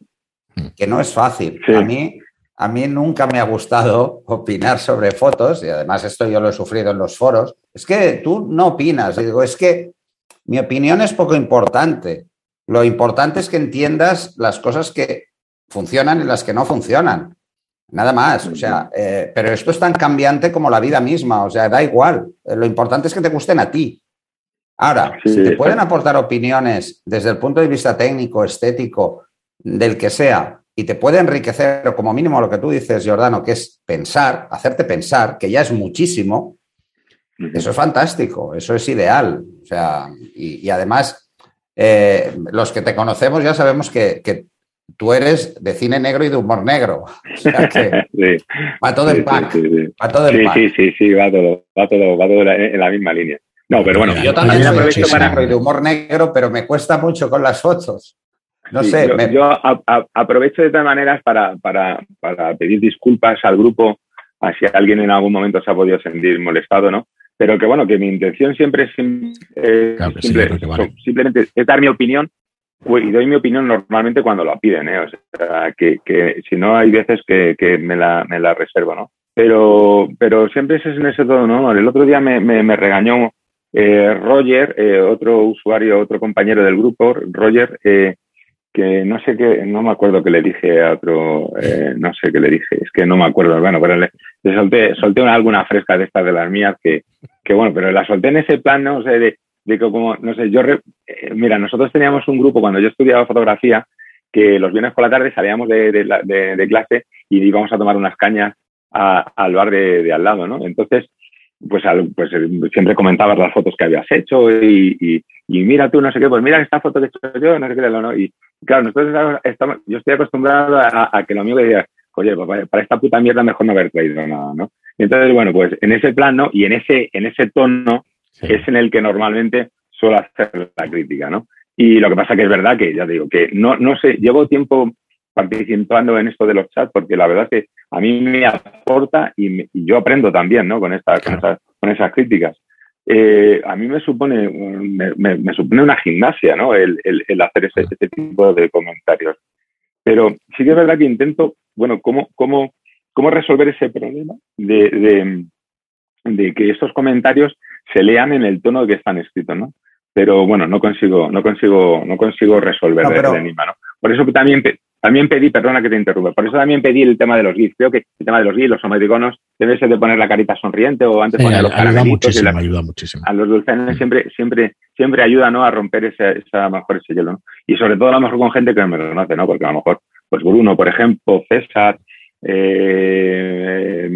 mm. que no es fácil. A mí a mí nunca me ha gustado opinar sobre fotos, y además esto yo lo he sufrido en los foros, es que tú no opinas. digo, es que mi opinión es poco importante. Lo importante es que entiendas las cosas que funcionan y las que no funcionan. Nada más, o sea, eh, pero esto es tan cambiante como la vida misma, o sea, da igual. Eh, lo importante es que te gusten a ti. Ahora, si te pueden aportar opiniones desde el punto de vista técnico, estético, del que sea, y te puede enriquecer, como mínimo lo que tú dices, Jordano, que es pensar, hacerte pensar, que ya es muchísimo, eso es fantástico, eso es ideal. O sea, y, además, eh, los que te conocemos ya sabemos que, tú eres de cine negro y de humor negro. O sea que va todo en pack. va todo en pack. Sí, sí, sí, va todo, va todo, va todo en la misma línea. No, pero bueno, yo también soy de cine negro y de humor negro, pero me cuesta mucho con las fotos. No sé. Yo, aprovecho de todas maneras para, pedir disculpas al grupo a si alguien en algún momento se ha podido sentir molestado, ¿no? Pero que bueno, que mi intención siempre es, simplemente es dar mi opinión, y doy mi opinión normalmente cuando la piden, ¿eh? O sea, que, que si no hay veces que, que me, la, me la reservo, ¿no? Pero, pero siempre es en ese todo, ¿no? El otro día me, me, me regañó eh, Roger, eh, otro usuario, otro compañero del grupo, Roger, eh, que no sé qué, no me acuerdo que le dije a otro, eh, no sé qué le dije, es que no me acuerdo, bueno, pero le, solté, solté una, alguna fresca de estas de las mías que, que bueno, pero la solté en ese plan, no sé, de, de como, no sé, yo, eh, mira, nosotros teníamos un grupo cuando yo estudiaba fotografía que los viernes por la tarde salíamos de, de, clase y íbamos a tomar unas cañas a, al bar de, al lado, ¿no? Entonces, pues, al, pues siempre comentabas las fotos que habías hecho y, y, y, mira tú, no sé qué, pues mira esta foto que he hecho yo, no sé qué, ¿no? Y claro, nosotros estamos, yo estoy acostumbrado a, a que lo mío que diga, oye, pues para esta puta mierda mejor no haber traído nada, ¿no? Entonces, bueno, pues en ese plan, ¿no? Y en ese, en ese tono sí. es en el que normalmente suelo hacer la crítica, ¿no? Y lo que pasa que es verdad que, ya digo, que no, no sé, llevo tiempo participando en esto de los chats porque la verdad es que a mí me aporta y, me, y yo aprendo también, ¿no? Con, esta, claro. con, esas, con esas críticas. Eh, a mí me supone, me, me, me, supone una gimnasia, ¿no? El, el, el hacer ese, ese, tipo de comentarios. Pero sí que es verdad que intento, bueno, cómo, cómo, cómo resolver ese problema de, de, de que estos comentarios se lean en el tono que están escritos, ¿no? Pero bueno, no consigo, no consigo, no consigo resolver no, pero... el enigma, ¿no? Por eso también, también pedí, perdona que te interrumpa, por eso también pedí el tema de los GIFs. Creo que el tema de los GIFs, los emoticonos, debe ser de poner la carita sonriente o antes sí, poner los ayuda muchísimo, ayuda muchísimo. A los dulcenes siempre, siempre, siempre ayuda, ¿no? A romper ese, esa, mejor ese hielo, ¿no? Y sobre todo a lo mejor con gente que no me conoce, ¿no? Porque a lo mejor, pues Bruno, por ejemplo, César, eh,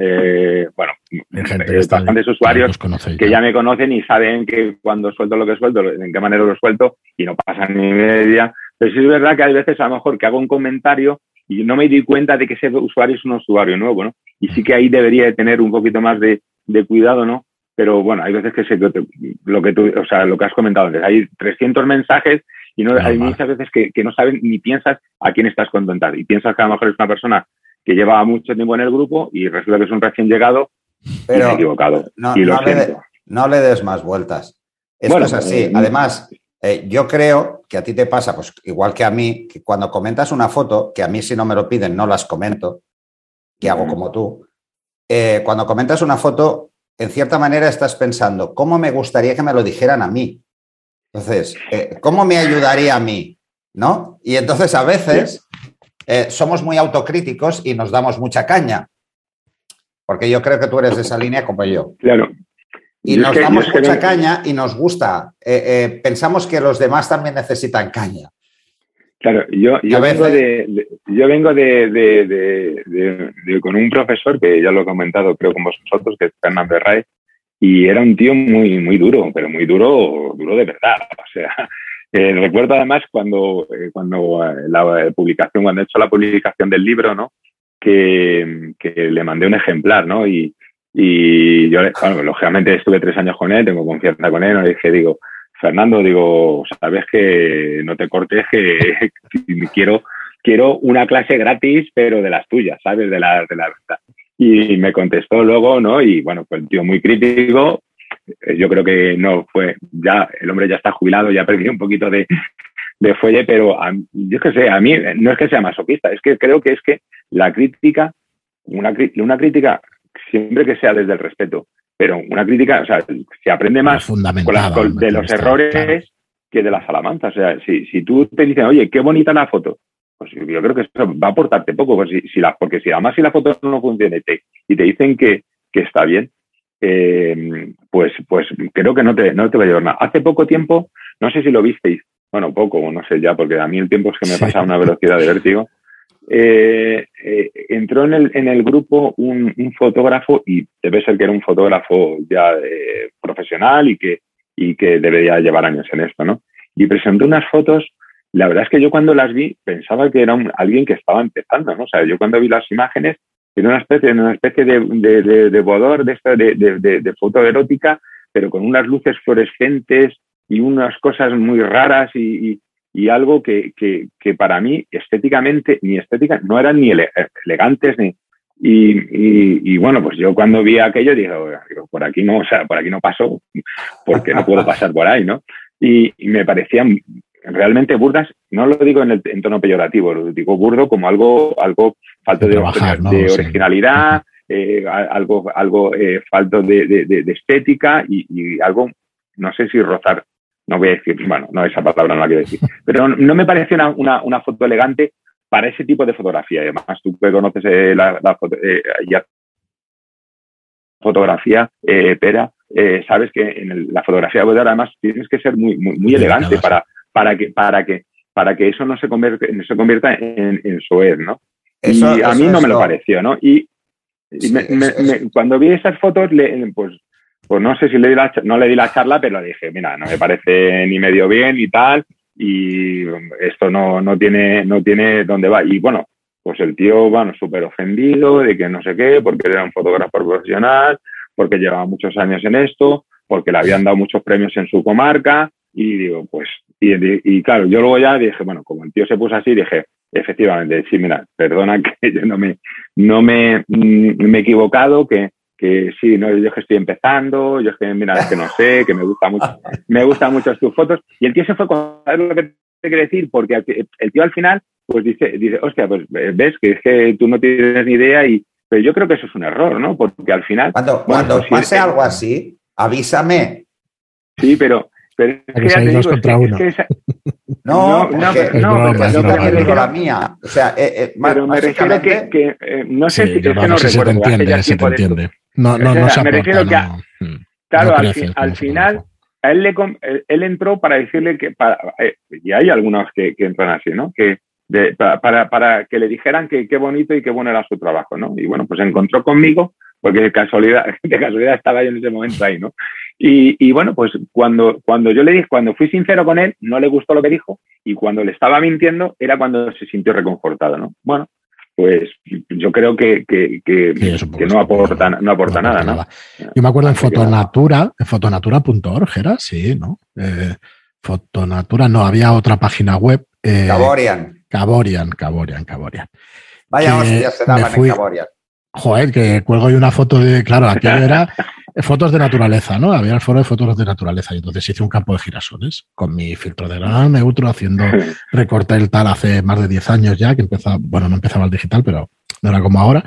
eh, bueno, eh, bastantes usuarios conocéis, que ya me conocen y saben que cuando suelto lo que suelto, en qué manera lo suelto y no pasa ni media. Pero sí es verdad que hay veces a lo mejor que hago un comentario y no me di cuenta de que ese usuario es un usuario nuevo, ¿no? Y sí que ahí debería de tener un poquito más de, de cuidado, ¿no? Pero bueno, hay veces que sé lo que tú, o sea, lo que has comentado antes, hay 300 mensajes y no, hay muchas veces que, que, no saben ni piensas a quién estás contentando y piensas que a lo mejor es una persona que lleva mucho tiempo en el grupo y resulta que es un recién llegado pero y equivocado. No, y lo no, le, no, le, des más vueltas. Esto bueno, es así. Eh, Además, eh, yo creo que a ti te pasa, pues igual que a mí, que cuando comentas una foto, que a mí si no me lo piden no las comento, que hago como tú, eh, cuando comentas una foto, en cierta manera estás pensando, ¿cómo me gustaría que me lo dijeran a mí? Entonces, eh, ¿cómo me ayudaría a mí? ¿No? Y entonces a veces somos muy autocríticos y nos damos mucha caña. Porque yo creo que tú eres de esa línea como yo. Claro. Y, y nos damos mucha caña y nos gusta. Eh, eh, pensamos que los demás también necesitan caña. Claro, yo, yo vengo, de, de, yo vengo de, de, con un profesor que ya lo he comentado, creo con vosotros, que es Fernando Herraiz, y era un tío muy, muy duro, pero muy duro, duro de verdad. O sea, eh, recuerdo además cuando, eh, cuando la publicación, cuando he hecho la publicación del libro, ¿no? Que, que le mandé un ejemplar, ¿no? Y, y yo, bueno, lógicamente estuve tres años con él, tengo confianza con él, le dije, digo, Fernando, digo, sabes que no te cortes, que quiero, quiero una clase gratis, pero de las tuyas, ¿sabes? De la, de la. Y me contestó luego, ¿no? Y bueno, pues el tío muy crítico. Yo creo que no fue, ya el hombre ya está jubilado, ya perdió un poquito de, de fuelle, pero yo que sé, a mí no es que sea masoquista, es que creo que es que la crítica, una, una crítica siempre que sea desde el respeto, pero una crítica, o sea, se aprende más con con, de los errores claro. que de las alabanzas. O sea, si, si tú te dices, oye, qué bonita la foto, pues yo creo que eso va a aportarte poco, pues si, si la, porque si además si la foto no funciona y te, y te dicen que, que está bien, eh, pues, pues creo que no te, no te va a llevar nada. Hace poco tiempo, no sé si lo visteis, bueno, poco, no sé ya, porque a mí el tiempo es que me pasa a una velocidad de vértigo. Eh, eh, entró en el, en el grupo un, un, fotógrafo y debe ser que era un fotógrafo ya eh, profesional y que, y que debería llevar años en esto, ¿no? Y presentó unas fotos la verdad es que yo cuando las vi pensaba que era un, alguien que estaba empezando, ¿no? O sea, yo cuando vi las imágenes era una especie, una especie de, de, de, bodor, de, de, de, foto erótica, pero con unas luces fluorescentes y unas cosas muy raras y, y algo que, que, que, para mí estéticamente, ni estética, no eran ni ele elegantes ni... Y, y, y, bueno, pues yo cuando vi aquello dije, por aquí no, o sea, por aquí no paso, porque no puedo pasar por ahí, ¿no? Y, y me parecían realmente burdas, no lo digo en, el, en tono peyorativo, lo digo burdo como algo, algo falto de, originalidad, eh, algo, algo eh, falto de, estética y, algo, no sé si rozar, no voy a decir, bueno, no esa palabra no la quiero decir, pero no, me parece una, una, foto elegante para ese tipo de fotografía. Además, tú que conoces eh, la, fotografía, Pera, sabes que en la fotografía web además tienes que ser muy, muy, muy elegante para, para que, para que, para que eso no se, convierta, no se convierta en, en ¿no? y a mí no me lo pareció, ¿no? Y, cuando vi esas fotos, le, pues, pues no sé si le di la, no le di la charla, pero le dije, mira, no me parece ni medio bien y tal, y esto no, no tiene, no tiene dónde va. Y bueno, pues el tío, bueno, súper ofendido de que no sé qué, porque era un fotógrafo profesional, porque llevaba muchos años en esto, porque le habían dado muchos premios en su comarca, y digo, pues y, claro, yo luego ya dije, bueno, como el tío se puso así, dije, efectivamente, sí, mira, perdona que yo no me, no me, mm, me he equivocado, que, que sí, no, yo que estoy empezando, yo es que, mira, es que no sé, que me gusta mucho, me gustan mucho tus fotos. Y el tío se fue con lo que te quiero decir, porque el tío al final, pues dice, dice, hostia, pues ves que es que tú no tienes ni idea y, pero yo creo que eso es un error, ¿no? Porque al final. Cuando, cuando pues pase algo así, avísame. Sí, pero, pero es que, ya te digo, contra uno. no, no, no, no, pero la mía. O sea, eh, eh, pero me refiero que, que eh, no sé si, es que no, sé si te entiende, si te entiende. No, no, no, se me refiero que, mm, claro, al, al final, a él, le, él entró para decirle que, para, eh, y hay algunos que, que entran así, ¿no? Que de, para, para, que le dijeran que qué bonito y qué bueno era su trabajo, ¿no? Y bueno, pues se encontró conmigo, porque de casualidad, de casualidad estaba yo en ese momento ahí, ¿no? Y, bueno, pues cuando, cuando yo le dije, cuando fui sincero con él, no le gustó lo que dijo, y cuando le estaba mintiendo, era cuando se sintió reconfortado, ¿no? Bueno, pues yo creo que, que, que, no aporta, no aporta, nada, nada, Yo me acuerdo en Fotonatura, en fotonatura.org era, sí, ¿no? Eh, Fotonatura, no, había otra página web. Eh, Caborian. Caborian, Caborian, Caborian. Vaya hostia se daban en Caborian. Joder, que cuelgo y una foto de, claro, aquí era fotos de naturaleza, ¿no? Había el foro de fotos de naturaleza y entonces hice un campo de girasoles con mi filtro de gran neutro haciendo recorte el tal hace más de 10 años ya, que empezaba, bueno, no empezaba el digital, pero no era como ahora.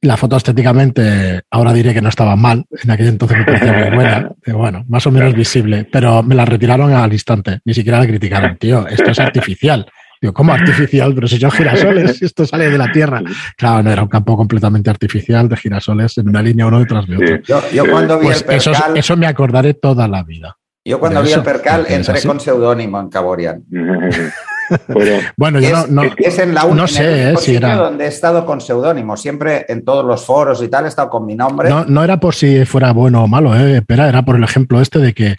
La foto estéticamente, ahora diré que no estaba mal, en aquel entonces me parecía muy buena, bueno, más o menos visible, pero me la retiraron al instante, ni siquiera la criticaron, tío, esto es artificial. Digo, ¿cómo artificial? Pero si yo girasoles, esto sale de la Tierra. Claro, no era un campo completamente artificial de girasoles en una línea uno detrás de otro. Yo, cuando vi pues el percal, eso, me acordaré toda la vida. Yo cuando vi el percal entré con seudónimo en Caborian. bueno, yo no, es, en la no sé eh, si era donde he estado con seudónimo, siempre en todos los foros y tal, he estado con mi nombre. No, no era por si fuera bueno o malo, eh, pero era por el ejemplo este de que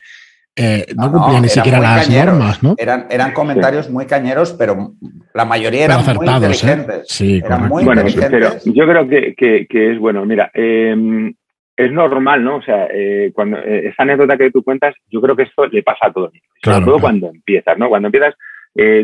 eh, no, cumplían ni siquiera las normas, ¿no? Eran, eran comentarios muy cañeros, pero la mayoría eran muy ¿eh? inteligentes. Sí, eran muy bueno, pero yo creo que, que, es bueno. Mira, em, es normal, ¿no? O sea, eh, cuando esa anécdota que tú cuentas, yo creo que esto le pasa a todos, sobre todo cuando empiezas, ¿no? Cuando empiezas,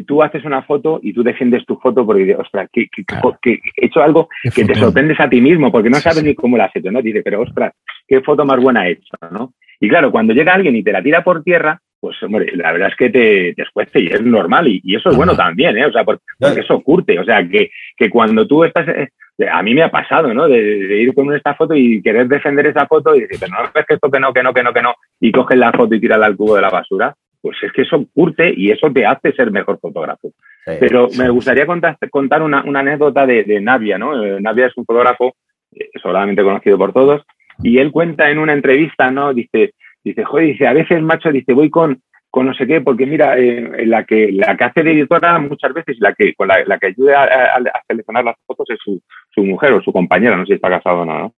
tú haces una foto y tú defiendes tu foto porque dices, ostras, que, he hecho algo que te sorprendes a ti mismo porque no sabes ni cómo la has hecho, ¿no? Dices, pero ostras, qué foto más buena he hecho, ¿no? Y claro, cuando llega alguien y te la tira por tierra, pues hombre, la verdad es que te, te escuece y es normal y, eso es bueno también, ¿eh? O sea, porque, eso curte, o sea, que, que cuando tú estás, eh, a mí me ha pasado, ¿no? De, ir con esta foto y querer defender esa foto y decir, pero no ves que esto que no, que no, que no, que no, y coges la foto y tirarla al cubo de la basura, pues es que eso curte y eso te hace ser mejor fotógrafo. pero me gustaría contar, contar una, una anécdota de, de, Navia, ¿no? Eh, Navia es un fotógrafo eh, solamente conocido por todos, y él cuenta en una entrevista, ¿no? Dice, dice, joder, dice, a veces, macho, dice, voy con, con no sé qué, porque mira, eh, la que la que hace de editora muchas veces, la que con la, que ayuda a, seleccionar las fotos es su, su, mujer o su compañera, no sé si está casado o no.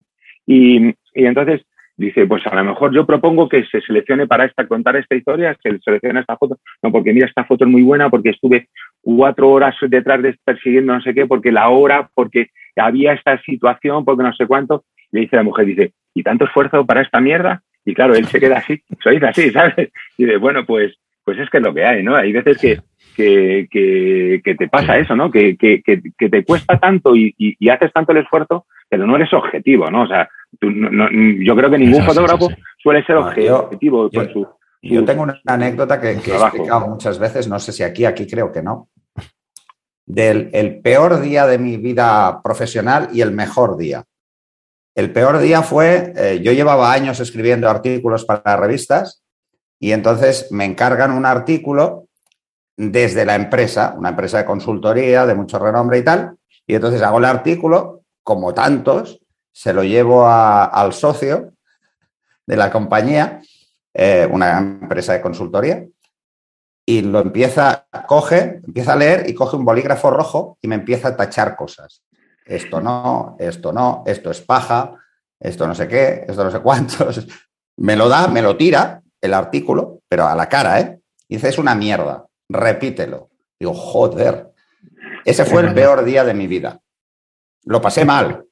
Y, y, entonces dice, pues a lo mejor yo propongo que se seleccione para esta, contar esta historia, se seleccione esta foto, no, porque mira, esta foto es muy buena, porque estuve cuatro horas detrás de persiguiendo no sé qué, porque la hora, porque había esta situación, porque no sé cuánto, le dice la mujer, dice, ¿y tanto esfuerzo para esta mierda? Y claro, él se queda así, sois así, ¿sabes? Y dice, bueno, pues, pues es que es lo que hay, ¿no? Hay veces que, que, que, te pasa eso, ¿no? Que, que, que te cuesta tanto y, y, haces tanto el esfuerzo, pero no eres objetivo, ¿no? O sea, tú, no, yo creo que ningún fotógrafo suele ser objetivo con, su, Yo tengo una anécdota que, que he explicado muchas veces, no sé si aquí, aquí creo que no, del el peor día de mi vida profesional y el mejor día. El peor día fue, eh, yo llevaba años escribiendo artículos para revistas y entonces me encargan un artículo desde la empresa, una empresa de consultoría de mucho renombre y tal, y entonces hago el artículo, como tantos, se lo llevo al socio de la compañía, eh, una empresa de consultoría, y lo empieza, coge, empieza a leer y coge un bolígrafo rojo y me empieza a tachar cosas. Esto no, esto no, esto es paja, esto no sé qué, esto no sé cuántos. Me lo da, me lo tira el artículo, pero a la cara, ¿eh? Y dice, es una mierda, repítelo. Digo, joder, ese fue el peor día de mi vida. Lo pasé mal,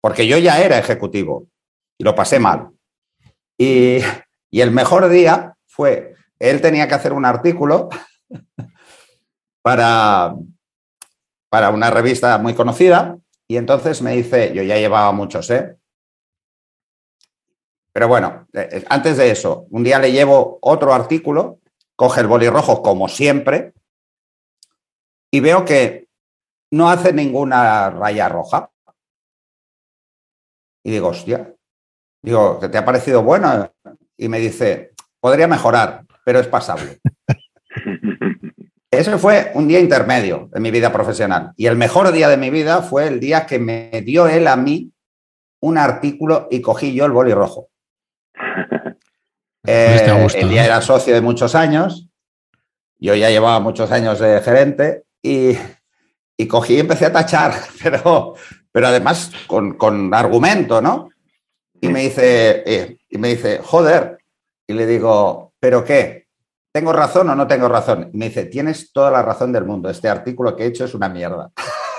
porque yo ya era ejecutivo y lo pasé mal. Y, y el mejor día fue él tenía que hacer un artículo para, para una revista muy conocida y entonces me dice, yo ya llevaba muchos, ¿eh? Pero bueno, eh, eh, antes de eso, un día le llevo otro artículo, coge el boli rojo como siempre y veo que no hace ninguna raya roja. Y digo, hostia, digo, ¿que te ha parecido bueno? Y me dice, podría mejorar pero es pasable. Ese fue un día intermedio en mi vida profesional. Y el mejor día de mi vida fue el día que me dio él a mí un artículo y cogí yo el boli rojo. Eh, el día era socio de muchos años, yo ya llevaba muchos años de gerente y, cogí y empecé a tachar, pero, pero además con, argumento, ¿no? Y me dice, eh, y me dice, joder, y le digo, ¿pero qué? ¿Tengo razón o no tengo razón? me dice, tienes toda la razón del mundo, este artículo que he hecho es una mierda.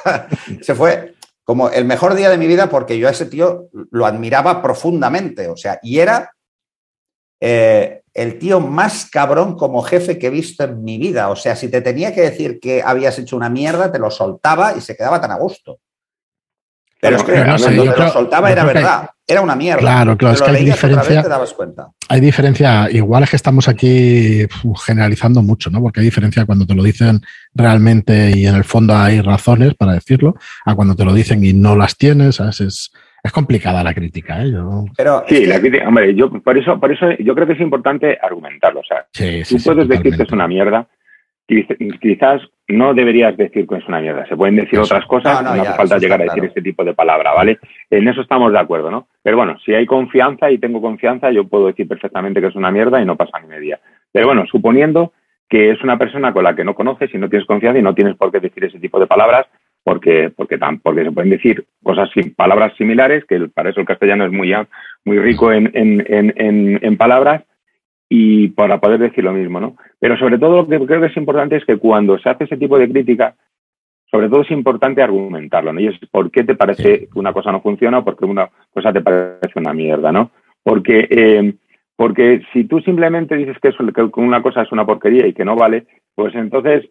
Se fue como el mejor día de mi vida porque yo a ese tío lo admiraba profundamente, o sea, y era eh, el tío más cabrón como jefe que he visto en mi vida. O sea, si te tenía que decir que habías hecho una mierda, te lo soltaba y se quedaba tan a gusto. Pero es que cuando te lo soltaba era verdad. Era una mierda. Claro, claro, es que hay diferencia. Hay diferencia, igual es que estamos aquí generalizando mucho, ¿no? Porque hay diferencia cuando te lo dicen realmente y en el fondo hay razones para decirlo, a cuando te lo dicen y no las tienes, ¿sabes? Es, es complicada la crítica, ¿eh? Pero sí, la crítica, hombre, yo por eso, por eso yo creo que es importante argumentarlo. O sea, tú puedes decir que es una mierda, quizás no deberías decir que es una mierda. Se pueden decir otras cosas, no, hace falta llegar a decir este tipo de palabra, ¿vale? En eso estamos de acuerdo, ¿no? Pero bueno, si hay confianza y tengo confianza, yo puedo decir perfectamente que es una mierda y no pasa ni media. Pero bueno, suponiendo que es una persona con la que no conoces y no tienes confianza y no tienes por qué decir ese tipo de palabras, porque, porque, porque se pueden decir cosas, palabras similares, que para eso el castellano es muy, muy rico en, en, en, en palabras, y para poder decir lo mismo, ¿no? Pero sobre todo lo que creo que es importante es que cuando se hace ese tipo de crítica, sobre todo es importante argumentarlo, ¿no? Y es por qué te parece que una cosa no funciona o por qué una cosa te parece una mierda, ¿no? Porque, eh, porque si tú simplemente dices que, una cosa es una porquería y que no vale, pues entonces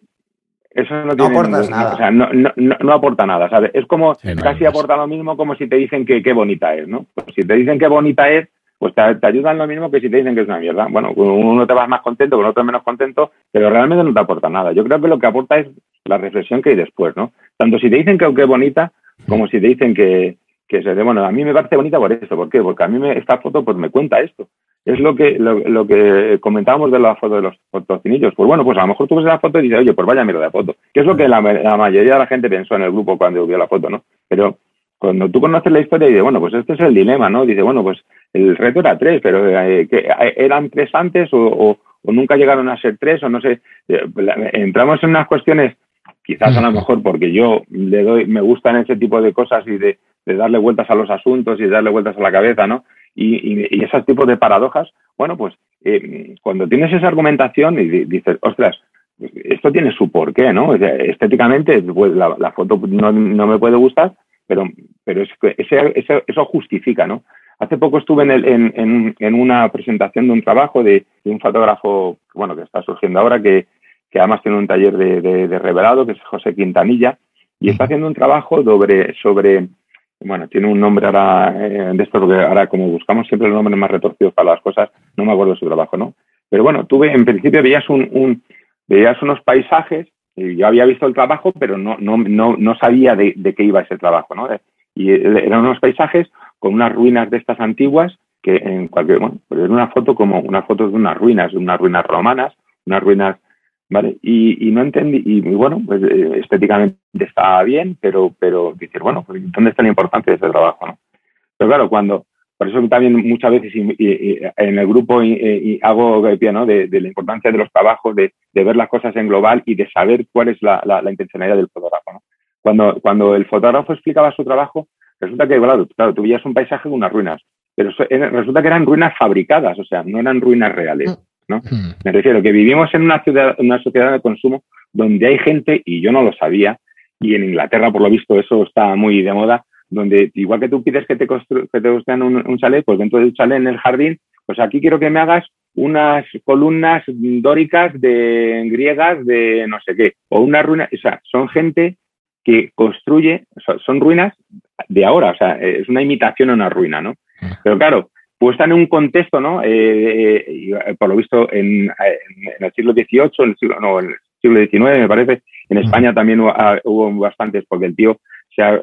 eso no, tiene nada. O sea, no, no, no, aporta nada, ¿sabes? Es como casi aporta lo mismo como si te dicen que qué bonita es, ¿no? Pues si te dicen qué bonita es, pues te, ayudan lo mismo que si te dicen que es una mierda. Bueno, uno te vas más contento, con otro menos contento, pero realmente no te aporta nada. Yo creo que lo que aporta es la reflexión que hay después, ¿no? Tanto si te dicen que es bonita, como si te dicen que, que se bueno, a mí me parece bonita por esto. ¿Por qué? Porque a mí me, esta foto pues me cuenta esto. Es lo que, lo, que comentábamos de la foto de los fotocinillos. Pues bueno, pues a lo mejor tú ves la foto y dices, oye, pues vaya mierda de foto. Que es lo que la, la mayoría de la gente pensó en el grupo cuando vio la foto, ¿no? Pero cuando tú conoces la historia y dices, bueno, pues este es el dilema, ¿no? Dice, bueno, pues el reto era tres, pero eh, que eh, ¿eran tres antes o, nunca llegaron a ser tres o no sé? Eh, entramos en unas cuestiones, quizás a lo mejor porque yo le doy, me gustan ese tipo de cosas y de, darle vueltas a los asuntos y de darle vueltas a la cabeza, ¿no? Y, y, esos tipos de paradojas, bueno, pues cuando tienes esa argumentación y dices, ostras, esto tiene su porqué, ¿no? estéticamente, pues, la, foto no, no me puede gustar, pero, pero es que eso justifica, ¿no? Hace poco estuve en, en, en, una presentación de un trabajo de, un fotógrafo, bueno, que está surgiendo ahora, que, que además tiene un taller de, de, revelado, que es José Quintanilla, y está haciendo un trabajo sobre, sobre bueno, tiene un nombre ahora eh, de esto, porque ahora como buscamos siempre los nombres más retorcidos para las cosas, no me acuerdo su trabajo, ¿no? Pero bueno, tuve, en principio veías un, veías unos paisajes, yo había visto el trabajo, pero no, no, no, no sabía de, de, qué iba ese trabajo, ¿no? Y eran unos paisajes con unas ruinas de estas antiguas que en cualquier, bueno, pues era una foto como una foto de unas ruinas, de unas ruinas romanas, unas ruinas, ¿vale? Y, y no entendí, y, bueno, pues eh, estéticamente estaba bien, pero, pero decir, bueno, pues ¿dónde está la importancia de ese trabajo, no? Pero claro, cuando, por eso también muchas veces en el grupo hago ¿no? de, de, la importancia de los trabajos, de, de, ver las cosas en global y de saber cuál es la, la, la intencionalidad del fotógrafo. ¿no? Cuando, cuando el fotógrafo explicaba su trabajo, resulta que, claro, claro, tú veías un paisaje de unas ruinas, pero resulta que eran ruinas fabricadas, o sea, no eran ruinas reales. ¿no? Mm. Me refiero que vivimos en una, ciudad, una sociedad de consumo donde hay gente, y yo no lo sabía, y en Inglaterra, por lo visto, eso está muy de moda, donde igual que tú pides que te, que te construyan un, un, chalet, pues dentro del chalet en el jardín, pues aquí quiero que me hagas unas columnas dóricas de griegas de no sé qué, o una ruina, o sea, son gente que construye, son ruinas de ahora, o sea, es una imitación a una ruina, ¿no? Pero claro, puesta en un contexto, ¿no? Eh, eh, por lo visto, en, en, el siglo XVIII, en el siglo, no, en el siglo XIX, me parece, en España también hubo, ah, hubo, bastantes, porque el tío se ha,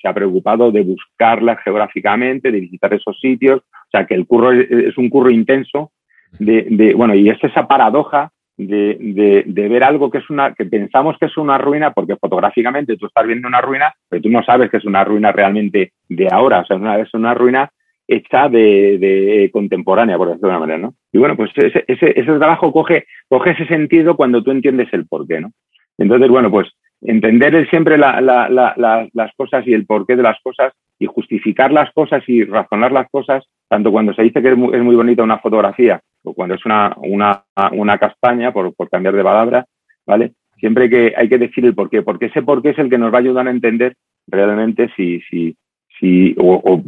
se, ha, preocupado de buscarla geográficamente, de visitar esos sitios, o sea, que el curro es, un curro intenso, de, de, bueno, y es esa paradoja de, de, de, ver algo que es una, que pensamos que es una ruina, porque fotográficamente tú estás viendo una ruina, pero tú no sabes que es una ruina realmente de ahora, o sea, una, es una ruina hecha de, de, contemporánea, por decirlo de una manera, ¿no? Y bueno, pues ese, ese, ese, trabajo coge, coge ese sentido cuando tú entiendes el porqué, ¿no? Entonces, bueno, pues entender siempre la, la, la, las cosas y el porqué de las cosas y justificar las cosas y razonar las cosas, tanto cuando se dice que es muy, es muy bonita una fotografía o cuando es una, una, una castaña, por, por cambiar de palabra, ¿vale? Siempre que hay que decir el porqué, porque ese porqué es el que nos va a ayudar a entender realmente si, si, si o,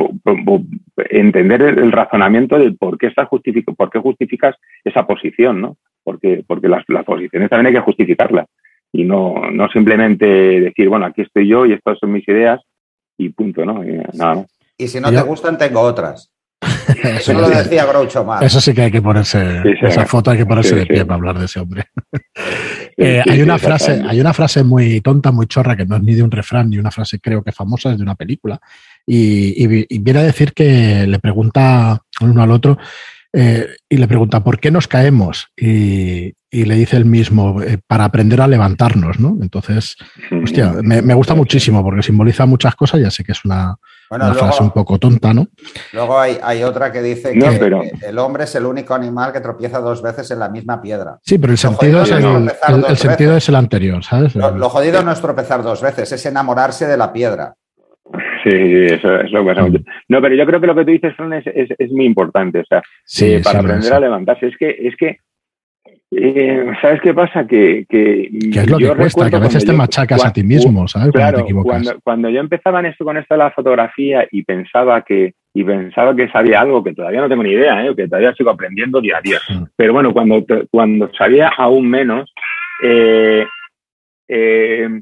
entender el, el, razonamiento del por qué estás justific por qué justificas esa posición, ¿no? Porque, porque las, las posiciones también hay que justificarlas y no, no simplemente decir, bueno, aquí estoy yo y estas son mis ideas y punto, ¿no? Y, nada más. Y si no te gustan, tengo otras. Eso lo decía Groucho Marx. Eso sí que hay que ponerse, sí, sí, esa foto hay que ponerse sí, de pie para hablar de ese hombre. eh, hay una frase, hay una frase muy tonta, muy chorra, que no es ni de un refrán, ni una frase creo que famosa, es de una película. Y, y, y viene a decir que le pregunta uno al otro eh, y le pregunta, ¿por qué nos caemos? Y, y le dice el mismo, eh, para aprender a levantarnos, ¿no? Entonces, hostia, me, me, gusta muchísimo porque simboliza muchas cosas, ya sé que es una, bueno, una luego, frase un poco tonta, ¿no? Luego hay, hay otra que dice no, que pero... el hombre es el único animal que tropieza dos veces en la misma piedra. Sí, pero el sentido, es el, el, el sentido es el anterior, ¿sabes? Lo, lo jodido no es tropezar dos veces, es enamorarse de la piedra. Sí, eso, es lo que pasa mucho. No, pero yo creo que lo que tú dices, Fran, es, es, es muy importante. O sea, sí, eh, para aprender sí. a levantarse. Es que, es que eh, ¿sabes qué pasa? Que, que, que es lo que cuesta, que a veces te yo, machacas cuando, a ti mismo, ¿sabes? Claro, cuando, te equivocas. Cuando, cuando, yo empezaba en esto con esto de la fotografía y pensaba que y pensaba que sabía algo que todavía no tengo ni idea, ¿eh? que todavía sigo aprendiendo día a día. Mm. Pero bueno, cuando, cuando sabía aún menos, eh, eh,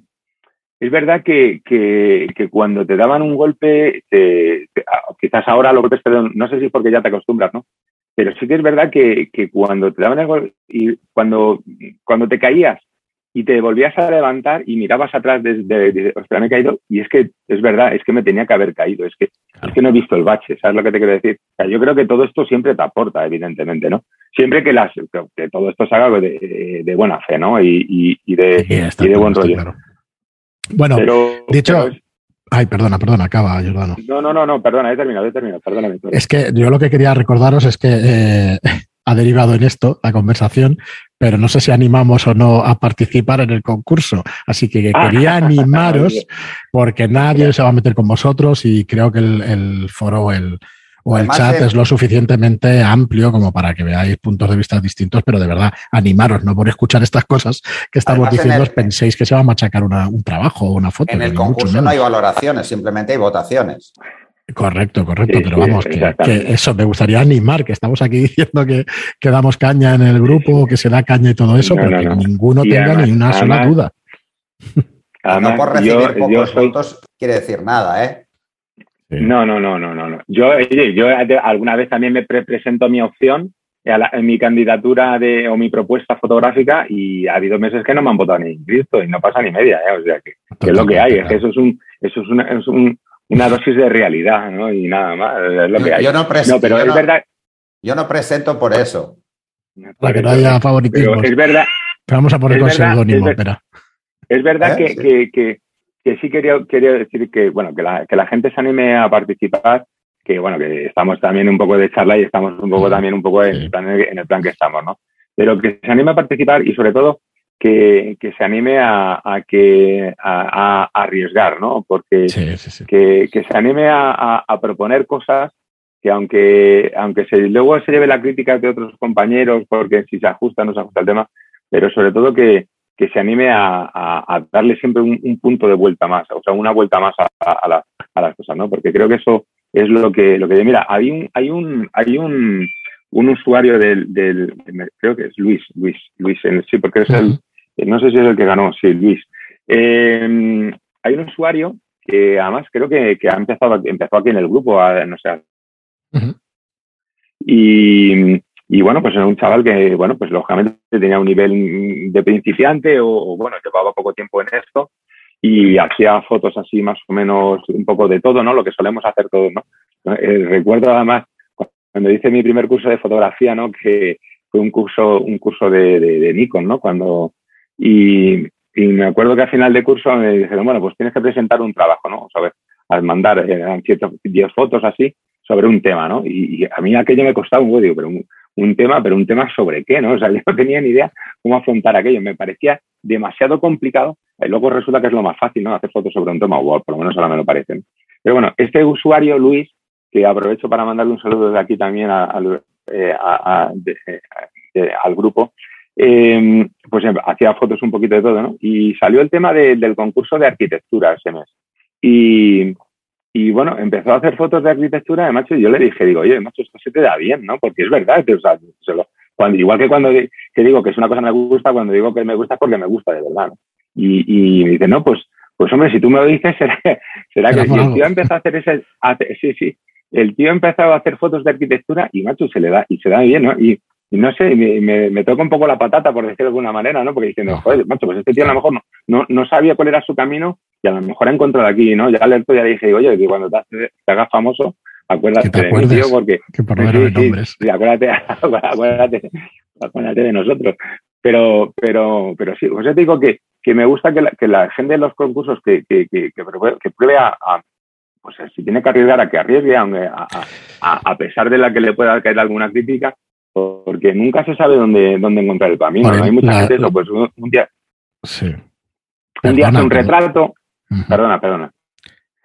es verdad que, que, que, cuando te daban un golpe, te, te, quizás ahora lo golpes, no sé si es porque ya te acostumbras, ¿no? Pero sí que es verdad que, que cuando te daban el golpe y cuando, cuando te caías y te volvías a levantar y mirabas atrás desde, de, ostras, me he caído, y es que es verdad, es que me tenía que haber caído, es que, claro. es que no he visto el bache, ¿sabes lo que te quiero decir? O sea, yo creo que todo esto siempre te aporta, evidentemente, ¿no? Siempre que, las, que todo esto se haga de, de buena fe, ¿no? Y, y, y de, y de buen rollo. Claro. Bueno, pero, dicho. Pero, Ay, perdona, perdona, acaba, Jordano. No, no, no, no, perdona, he terminado, he terminado, perdóname. Es que yo lo que quería recordaros es que eh, ha derivado en esto la conversación, pero no sé si animamos o no a participar en el concurso. Así que quería animaros, porque nadie se va a meter con vosotros y creo que el, el foro, el, o el chat es lo suficientemente amplio como para que veáis puntos de vista distintos, pero de verdad, animaros, no por escuchar estas cosas que estamos Además, diciendo, el, penséis que se va a machacar una, un trabajo o una foto. En el concurso no hay valoraciones, simplemente hay votaciones. Correcto, correcto, sí, pero vamos, sí, que, que, eso me gustaría animar, que estamos aquí diciendo que, que, damos caña en el grupo, que se da caña y todo eso, no, pero no, que no. ninguno y tenga además, ni una además, sola duda. Además, no por recibir yo, pocos yo soy... votos quiere decir nada, ¿eh? No, no, no, no, no, no. Yo, yo alguna vez también me pre presento mi opción en mi candidatura de, o mi propuesta fotográfica y ha habido meses que no me han votado ni Cristo y no pasa ni media, ¿eh? o sea que, es lo que hay, es que eso es un, eso es una, es un, una dosis de realidad, ¿no? Y nada más, es lo que hay. Yo no, presento, pero es verdad. Yo no presento por eso. Para que no haya favoritismo. es verdad. Pero vamos a poner con seudónimo, espera. Es verdad ¿Eh? que, que, que, sí quería, quería decir que, bueno, que la, que la gente se anime a participar que bueno, que estamos también un poco de charla y estamos un poco también un poco en, el plan, que estamos, ¿no? Pero que se anime a participar y sobre todo que, se anime a, que a, arriesgar, ¿no? Porque que, se anime a, proponer cosas que aunque, aunque se, luego se lleve la crítica de otros compañeros, porque si se ajusta no se ajusta el tema, pero sobre todo que, se anime a, darle siempre un, punto de vuelta más, o sea, una vuelta más a, a las cosas, ¿no? Porque creo que eso es lo que, lo que mira, hay un, hay un, hay un, un usuario del, del, creo que es Luis, Luis, Luis, sí, porque es el, no sé si es el que ganó, sí, Luis. Em, hay un usuario que además creo que, que, ha empezado, empezó aquí en el grupo, no sé. y, y, bueno, pues era un chaval que, bueno, pues lógicamente tenía un nivel de principiante o, o bueno, llevaba poco tiempo en esto y hacía fotos así más o menos un poco de todo, ¿no? Lo que solemos hacer todos, ¿no? Eh, recuerdo además cuando hice mi primer curso de fotografía, ¿no? Que fue un curso, un curso de, de, Nikon, ¿no? Cuando, y, y, me acuerdo que al final de curso me dijeron, bueno, pues tienes que presentar un trabajo, ¿no? O sea, al mandar, eran 10 fotos así sobre un tema, ¿no? Y, a mí aquello me costaba un digo, pero un tema, pero un tema sobre qué, ¿no? O sea, yo no tenía ni idea cómo afrontar aquello. Me parecía demasiado complicado luego resulta que es lo más fácil, ¿no? Hacer fotos sobre un tema, o por lo menos ahora me lo parecen. Pero bueno, este usuario, Luis, que aprovecho para mandarle un saludo desde aquí también eh, al grupo, em, pues em, hacía fotos un poquito de todo, ¿no? Y salió el tema del concurso de arquitectura ese mes. Y, y bueno, empezó a hacer fotos de arquitectura de macho y yo le dije, digo, oye, macho, esto se te da bien, ¿no? Porque es verdad, o sea, cuando, igual que cuando que digo que es una cosa que me gusta, cuando digo que me gusta es porque me gusta de verdad, ¿no? Y, y me dice, no, pues, pues hombre, si tú me lo dices, será, será que el tío empezó a hacer ese, sí, sí, el tío empezó a hacer fotos de arquitectura y macho se le da, y se da bien, ¿no? Y, no sé, me, me, toca un poco la patata, por decirlo de alguna manera, ¿no? Porque diciendo, joder, macho, pues este tío a lo mejor no, no, no sabía cuál era su camino y a lo mejor ha encontrado aquí, ¿no? Ya alerto ya dije, oye, que cuando te, hagas famoso, acuérdate de mí, tío, porque... Que por sí, nombres. Sí, acuérdate, acuérdate, acuérdate de nosotros. Pero, pero, pero sí, pues te digo que, que me gusta que la, que la gente de los concursos que, que, que, que pruebe, a, pues si tiene que arriesgar a que arriesgue, aunque a, a, pesar de la que le pueda caer alguna crítica, porque nunca se sabe dónde, dónde encontrar el camino. Hay mucha gente, eso, pues un, día. Sí. Un día hace un retrato. Perdona, perdona.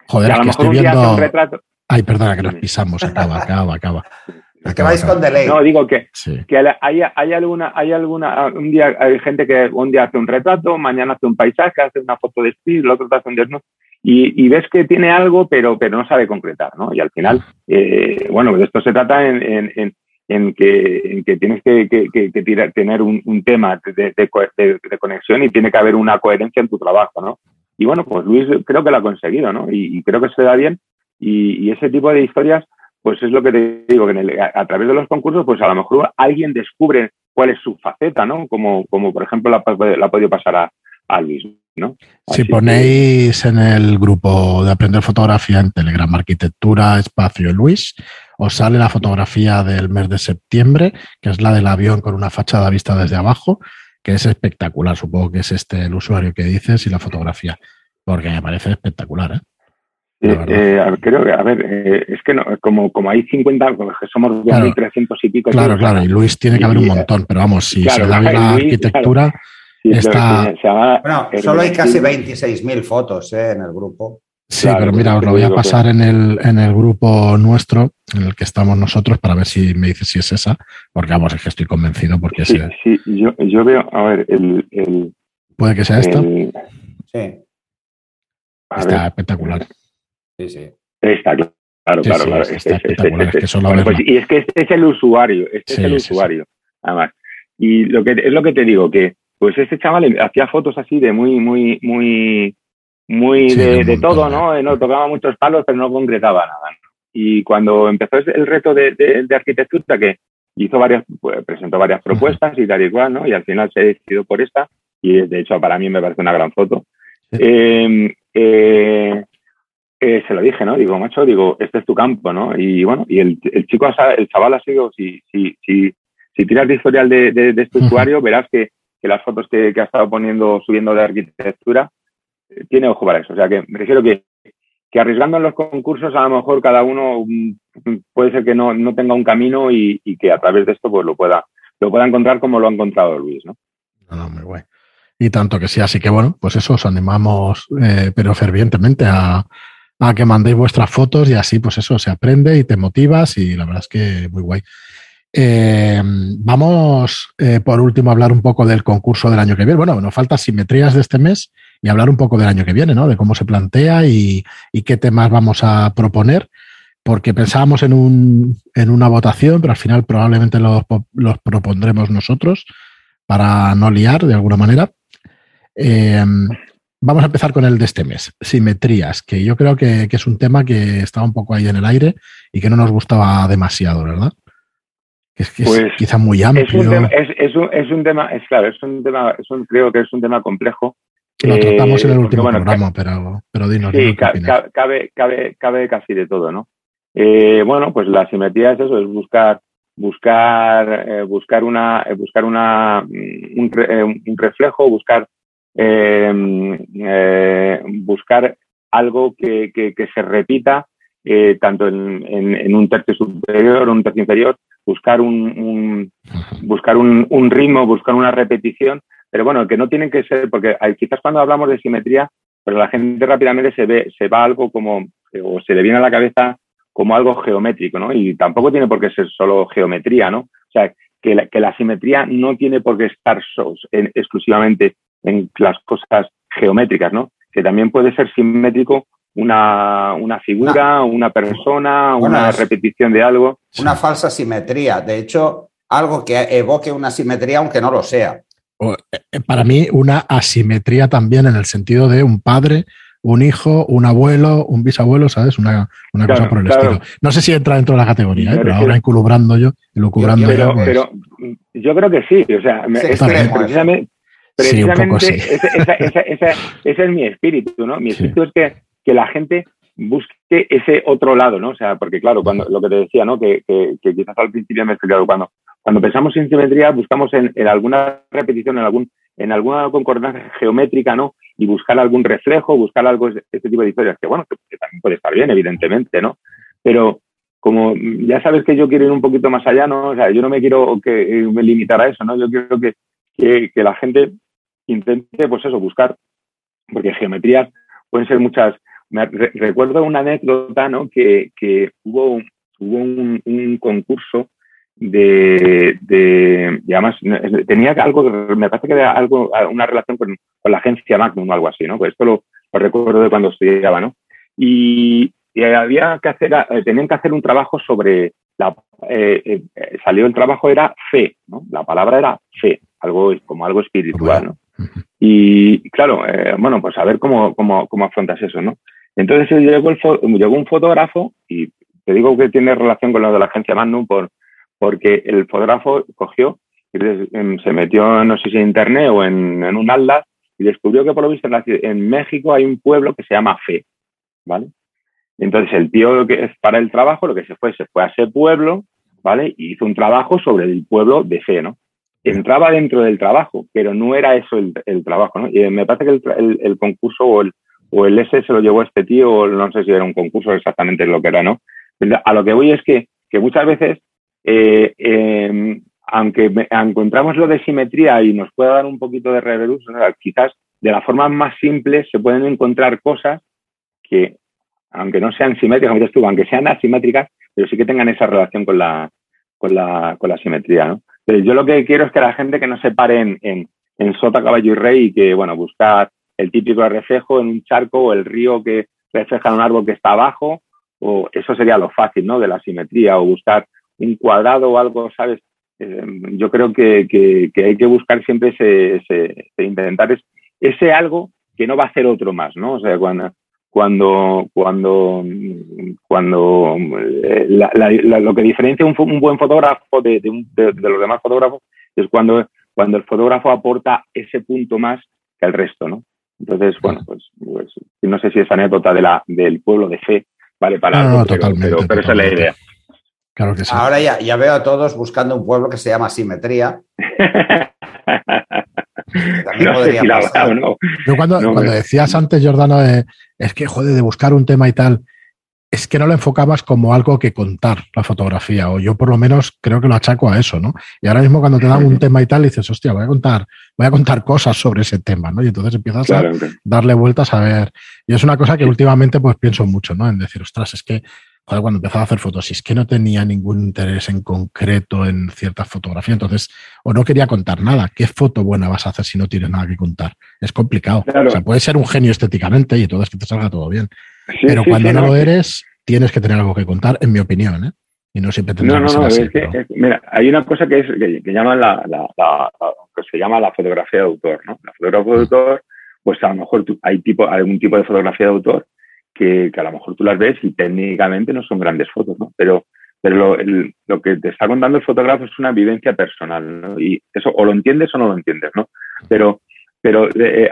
Joder, a lo mejor un día hace un retrato. Ay, perdona, que nos pisamos. Acaba, acaba, acaba. Que vais con delay. No, digo que, que hay, hay, alguna, hay alguna, un día hay gente que un día hace un retrato, mañana hace un paisaje, hace una foto de estilo, el otro te hace un desnudo. Y, y, ves que tiene algo, pero, pero no sabe concretar, ¿no? Y al final, eh, bueno, de esto se trata en, en, en, que, en que tienes que, que, que tener un, un tema de, de, de, conexión y tiene que haber una coherencia en tu trabajo, ¿no? Y bueno, pues Luis creo que lo ha conseguido, ¿no? Y, y creo que se da bien. Y, y, ese tipo de historias pues es lo que te digo, que a, través de los concursos, pues a lo mejor alguien descubre cuál es su faceta, ¿no? Como, como por ejemplo la, ha podido pasar a, a Luis, ¿no? si ponéis en el grupo de aprender fotografía en Telegram, arquitectura, espacio Luis, os sale la fotografía del mes de septiembre, que es la del avión con una fachada vista desde abajo, que es espectacular. Supongo que es este el usuario que dices y la fotografía, porque me parece espectacular, ¿eh? Eh, eh, creo que, a ver, eh, es que no, como, como hay 50, pues, somos 2.300 y pico. Claro, claro, y Luis tiene que haber un montón, pero vamos, si se da bien la arquitectura, está... bueno, solo hay casi 26.000 fotos en el grupo. Sí, pero mira, os lo voy a pasar en el, en el grupo nuestro, en el que estamos nosotros, para ver si me dices si es esa, porque vamos, es que estoy convencido porque sí, Sí, yo, yo, veo, a ver, el... el ¿Puede que sea esta? Sí. Está espectacular. Sí, sí. Está claro. Claro, claro, y es que este es el usuario, este es el usuario, además. Y lo que es lo que te digo, que pues este chaval hacía fotos así de muy, muy, muy, muy de, todo, ¿no? No tocaba muchos palos, pero no concretaba nada. Y cuando empezó el reto de, de, arquitectura, que hizo varias, pues, presentó varias propuestas y tal y cual, ¿no? Y al final se decidió por esta y de hecho para mí me parece una gran foto. Em, eh, eh, se lo dije, ¿no? Digo, macho, digo, este es tu campo, ¿no? Y bueno, y el, el chico, el chaval ha sido, si, si, si, si tiras de historial de, de, este usuario, verás que, que las fotos que, que, ha estado poniendo, subiendo de arquitectura, eh, tiene ojo para eso. O sea, que me refiero que, que arriesgando en los concursos, a lo mejor cada uno mm, puede ser que no, no tenga un camino y, que a través de esto pues lo pueda, lo pueda encontrar como lo ha encontrado Luis, ¿no? No, muy guay. Y tanto que sí, así que bueno, pues eso os animamos, eh, pero fervientemente a, a que mandéis vuestras fotos y así, pues eso, se aprende y te motivas y la verdad es que muy guay. Eh, vamos, eh, por último, a hablar un poco del concurso del año que viene. Bueno, nos faltan simetrías de este mes y hablar un poco del año que viene, ¿no? De cómo se plantea y, qué temas vamos a proponer, porque pensábamos en, un, en una votación, pero al final probablemente los, los propondremos nosotros para no liar de alguna manera. Eh, Vamos a empezar con el de este mes, simetrías, que yo creo que, que, es un tema que estaba un poco ahí en el aire y que no nos gustaba demasiado, ¿verdad? Es, que pues es quizá muy amplio. Es un, tema, es, es, un, es un tema, es claro, es un tema, es un, creo que es un tema complejo. Lo eh, tratamos en el último bueno, programa, pero, pero dinos. Sí, ca cabe, cabe, cabe casi de todo, ¿no? Eh, bueno, pues la simetría es eso, es buscar buscar eh, buscar una buscar una un, un reflejo buscar eh, buscar algo que, que, que se repita tanto en, en, en, un tercio superior o un tercio inferior, buscar un, un buscar un, un, ritmo, buscar una repetición, pero bueno, que no tienen que ser, porque quizás cuando hablamos de simetría, pero la gente rápidamente se ve, se va algo como, o se le viene a la cabeza como algo geométrico, ¿no? Y tampoco tiene por qué ser solo geometría, ¿no? O sea, que la, que la simetría no tiene por qué estar en, exclusivamente en las cosas geométricas, ¿no? Que también puede ser simétrico una, una figura, una persona, bueno, una repetición de algo. Una falsa simetría. De hecho, algo que evoque una simetría aunque no lo sea. Eh, para mí, una asimetría también en el sentido de un padre, un hijo, un abuelo, un bisabuelo, ¿sabes? Una, una claro, cosa por el claro. estilo. No sé si entra dentro de la categoría, ¿eh? pero ahora enculubrando yo, elucubrando yo, pero, yo, pues... pero, yo creo que sí. O sea, sí, es que precisamente, precisamente sí, sí. ese, esa, esa, esa, ese, es mi espíritu, ¿no? Mi espíritu es que, que, la gente busque ese otro lado, ¿no? O sea, porque claro, cuando lo que te decía, ¿no? Que, que, quizás al principio me he explicado, cuando, cuando pensamos en simetría, buscamos en, alguna repetición, en algún, en alguna concordancia geométrica, ¿no? Y buscar algún reflejo, buscar algo, este tipo de historias, que bueno, que, también puede estar bien, evidentemente, ¿no? Pero como ya sabes que yo quiero ir un poquito más allá, ¿no? O sea, yo no me quiero que me limitar a eso, ¿no? Yo quiero que, que, que la gente intente, pues eso, buscar, porque geometrías pueden ser muchas. Me re recuerdo una anécdota, ¿no? Que, que hubo, hubo un, un concurso de, de, y además tenía algo, me parece que era algo, una relación con, con la agencia Magnum o algo así, ¿no? Pues esto lo, lo recuerdo de cuando estudiaba, ¿no? Y, y, había que hacer, tenían que hacer un trabajo sobre la, eh, eh, salió el trabajo era fe, ¿no? La palabra era fe, algo como algo espiritual, ¿no? Y claro, eh, bueno, pues a ver cómo, cómo, cómo afrontas eso, ¿no? Entonces llegó, el llegó un fotógrafo y te digo que tiene relación con lo de la agencia Magnum por, porque el fotógrafo cogió y se metió, no sé si en internet o en, un atlas y descubrió que por lo visto en, la, en, México hay un pueblo que se llama Fe, ¿vale? Entonces el tío que es para el trabajo, lo que se fue, se fue a ese pueblo, ¿vale? Y hizo un trabajo sobre el pueblo de Fe, ¿no? entraba dentro del trabajo, pero no era eso el, el trabajo, ¿no? Y me parece que el, el, el, concurso o el, o el S se lo llevó este tío, o no sé si era un concurso exactamente lo que era, ¿no? A lo que voy es que, que muchas veces, eh, eh, aunque encontramos lo de simetría y nos pueda dar un poquito de reverus, quizás de la forma más simple se pueden encontrar cosas que, aunque no sean simétricas, aunque sean asimétricas, pero sí que tengan esa relación con la, con la, con la simetría, ¿no? yo lo que quiero es que la gente que no se pare en, en, en sota, caballo y rey y que, bueno, buscar el típico reflejo en un charco o el río que refleja en un árbol que está abajo, o eso sería lo fácil, ¿no? De la simetría, o buscar un cuadrado o algo, ¿sabes? Eh, yo creo que, que, hay que buscar siempre ese, ese, ese intentar es, ese algo que no va a hacer otro más, ¿no? O sea, cuando, cuando, cuando, cuando eh, lo que diferencia un, un buen fotógrafo de, de, los demás fotógrafos es cuando, cuando el fotógrafo aporta ese punto más que el resto, ¿no? Entonces, bueno, pues, pues no sé si esa anécdota de la, del pueblo de fe vale para algo, pero, pero, esa es la idea. Claro que sí. Ahora ya, ya veo a todos buscando un pueblo que se llama Simetría. Yo cuando, cuando decías antes, Jordano, es que, joder, de buscar un tema y tal, es que no lo enfocabas como algo que contar la fotografía, o yo por lo menos creo que lo achaco a eso, ¿no? Y ahora mismo cuando te dan un tema y tal, dices, hostia, voy a contar, voy a contar cosas sobre ese tema, ¿no? Y entonces empiezas a darle vueltas a ver. Y es una cosa que últimamente pues pienso mucho, ¿no? En decir, ostras, es que cuando empezaba a hacer fotos, y es que no tenía ningún interés en concreto en cierta fotografía, entonces, o no quería contar nada. ¿Qué foto buena vas a hacer si no tienes nada que contar? Es complicado. O sea, puedes ser un genio estéticamente y entonces que te salga todo bien. Pero cuando no lo eres, tienes que tener algo que contar, en mi opinión, ¿eh? Y no siempre no, no, no, Es que, mira, hay una cosa que, es, que, llaman la, que se llama la fotografía de autor, ¿no? La fotografía de mm. autor, pues a lo mejor hay tipo, algún tipo de fotografía de autor que, a lo mejor tú las ves y técnicamente no son grandes fotos, ¿no? Pero, pero lo, que te está contando el fotógrafo es una vivencia personal, ¿no? Y eso o lo entiendes o no lo entiendes, ¿no? Pero, pero eh,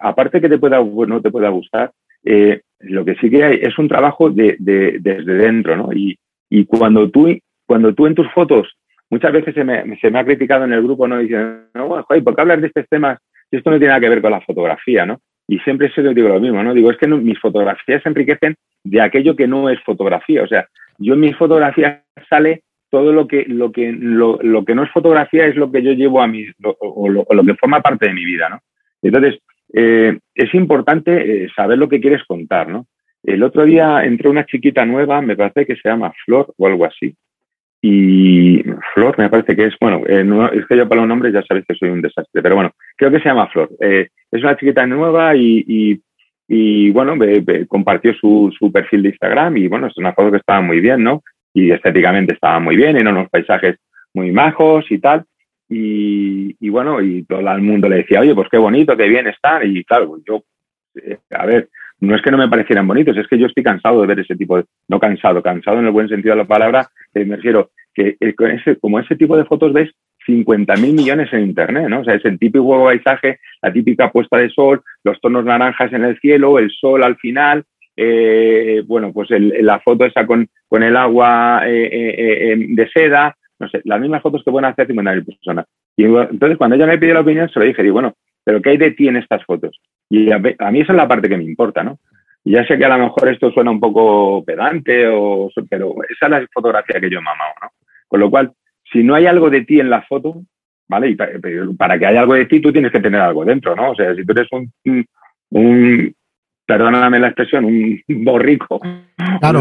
aparte que te pueda, no te pueda gustar, eh, lo que sí que hay es un trabajo de, desde dentro, ¿no? Y, y cuando tú, cuando tú en tus fotos, muchas veces se me, se me ha criticado en el grupo, ¿no? Diciendo, no, bueno, joder, ¿por qué hablas de estos temas? Esto no tiene nada que ver con la fotografía, ¿no? Y siempre se digo lo mismo, ¿no? Digo, es que mis fotografías se enriquecen de aquello que no es fotografía. O sea, yo en mis fotografías sale todo lo que, lo que, lo, lo que no es fotografía es lo que yo llevo a mi, o, lo, que forma parte de mi vida, ¿no? Entonces, eh, es importante eh, saber lo que quieres contar, ¿no? El otro día entró una chiquita nueva, me parece que se llama Flor o algo así, y Flor, me parece que es, bueno, eh, es que yo para los nombres ya sabéis que soy un desastre, pero bueno, creo que se llama Flor. Eh, es una chiquita nueva y, bueno, compartió su, perfil de Instagram y bueno, es una foto que estaba muy bien, ¿no? Y estéticamente estaba muy bien, en unos paisajes muy majos y tal. Y, bueno, y todo el mundo le decía, oye, pues qué bonito, qué bien están. Y claro, yo, eh, a ver, no es que no me parecieran bonitos, es que yo estoy cansado de ver ese tipo de, no cansado, cansado en el buen sentido de la palabra, eh, me refiero que ese, como ese tipo de fotos ves 50.000 millones en Internet, ¿no? O sea, es el típico paisaje, la típica puesta de sol, los tonos naranjas en el cielo, el sol al final, eh, bueno, pues la foto esa con, con el agua eh, de seda, no sé, las mismas fotos que pueden hacer 50.000 personas. Y entonces, cuando ella me pidió la opinión, se lo dije, digo, bueno, pero ¿qué hay de ti en estas fotos? Y a, mí esa es la parte que me importa, ¿no? Y ya sé que a lo mejor esto suena un poco pedante, o, pero esa es la fotografía que yo he mamado, ¿no? Con lo cual, si no hay algo de ti en la foto, ¿vale? Y para que haya algo de ti, tú tienes que tener algo dentro, ¿no? O sea, si tú eres un, un, perdóname la expresión, un borrico, claro,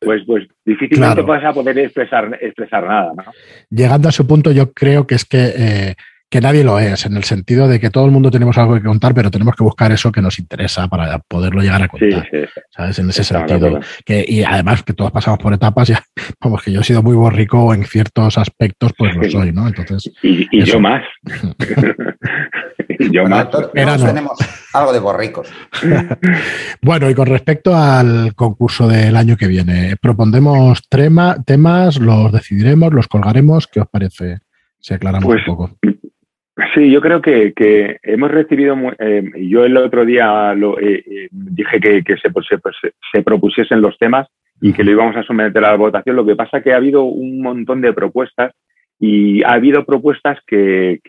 pues, pues difícilmente vas a poder expresar, expresar nada, ¿no? Llegando a su punto, yo creo que es que eh, que nadie lo es, en el sentido de que todo el mundo tenemos algo que contar, pero tenemos que buscar eso que nos interesa para poderlo llegar a contar. ¿Sabes? En ese sentido. Que, y además que todos pasamos por etapas, ya, vamos, que yo he sido muy borrico en ciertos aspectos, pues lo soy, ¿no? Entonces. Y, yo más. yo más. Todos, tenemos algo de borricos. bueno, y con respecto al concurso del año que viene, propondremos temas, los decidiremos, los colgaremos. ¿Qué os parece? Si aclaramos pues, un poco. Sí, yo creo que, hemos recibido, eh, yo el otro día lo, eh, eh, dije que, se, propusiesen los temas y que lo íbamos a someter a la votación. Lo que pasa es que ha habido un montón de propuestas y ha habido propuestas que,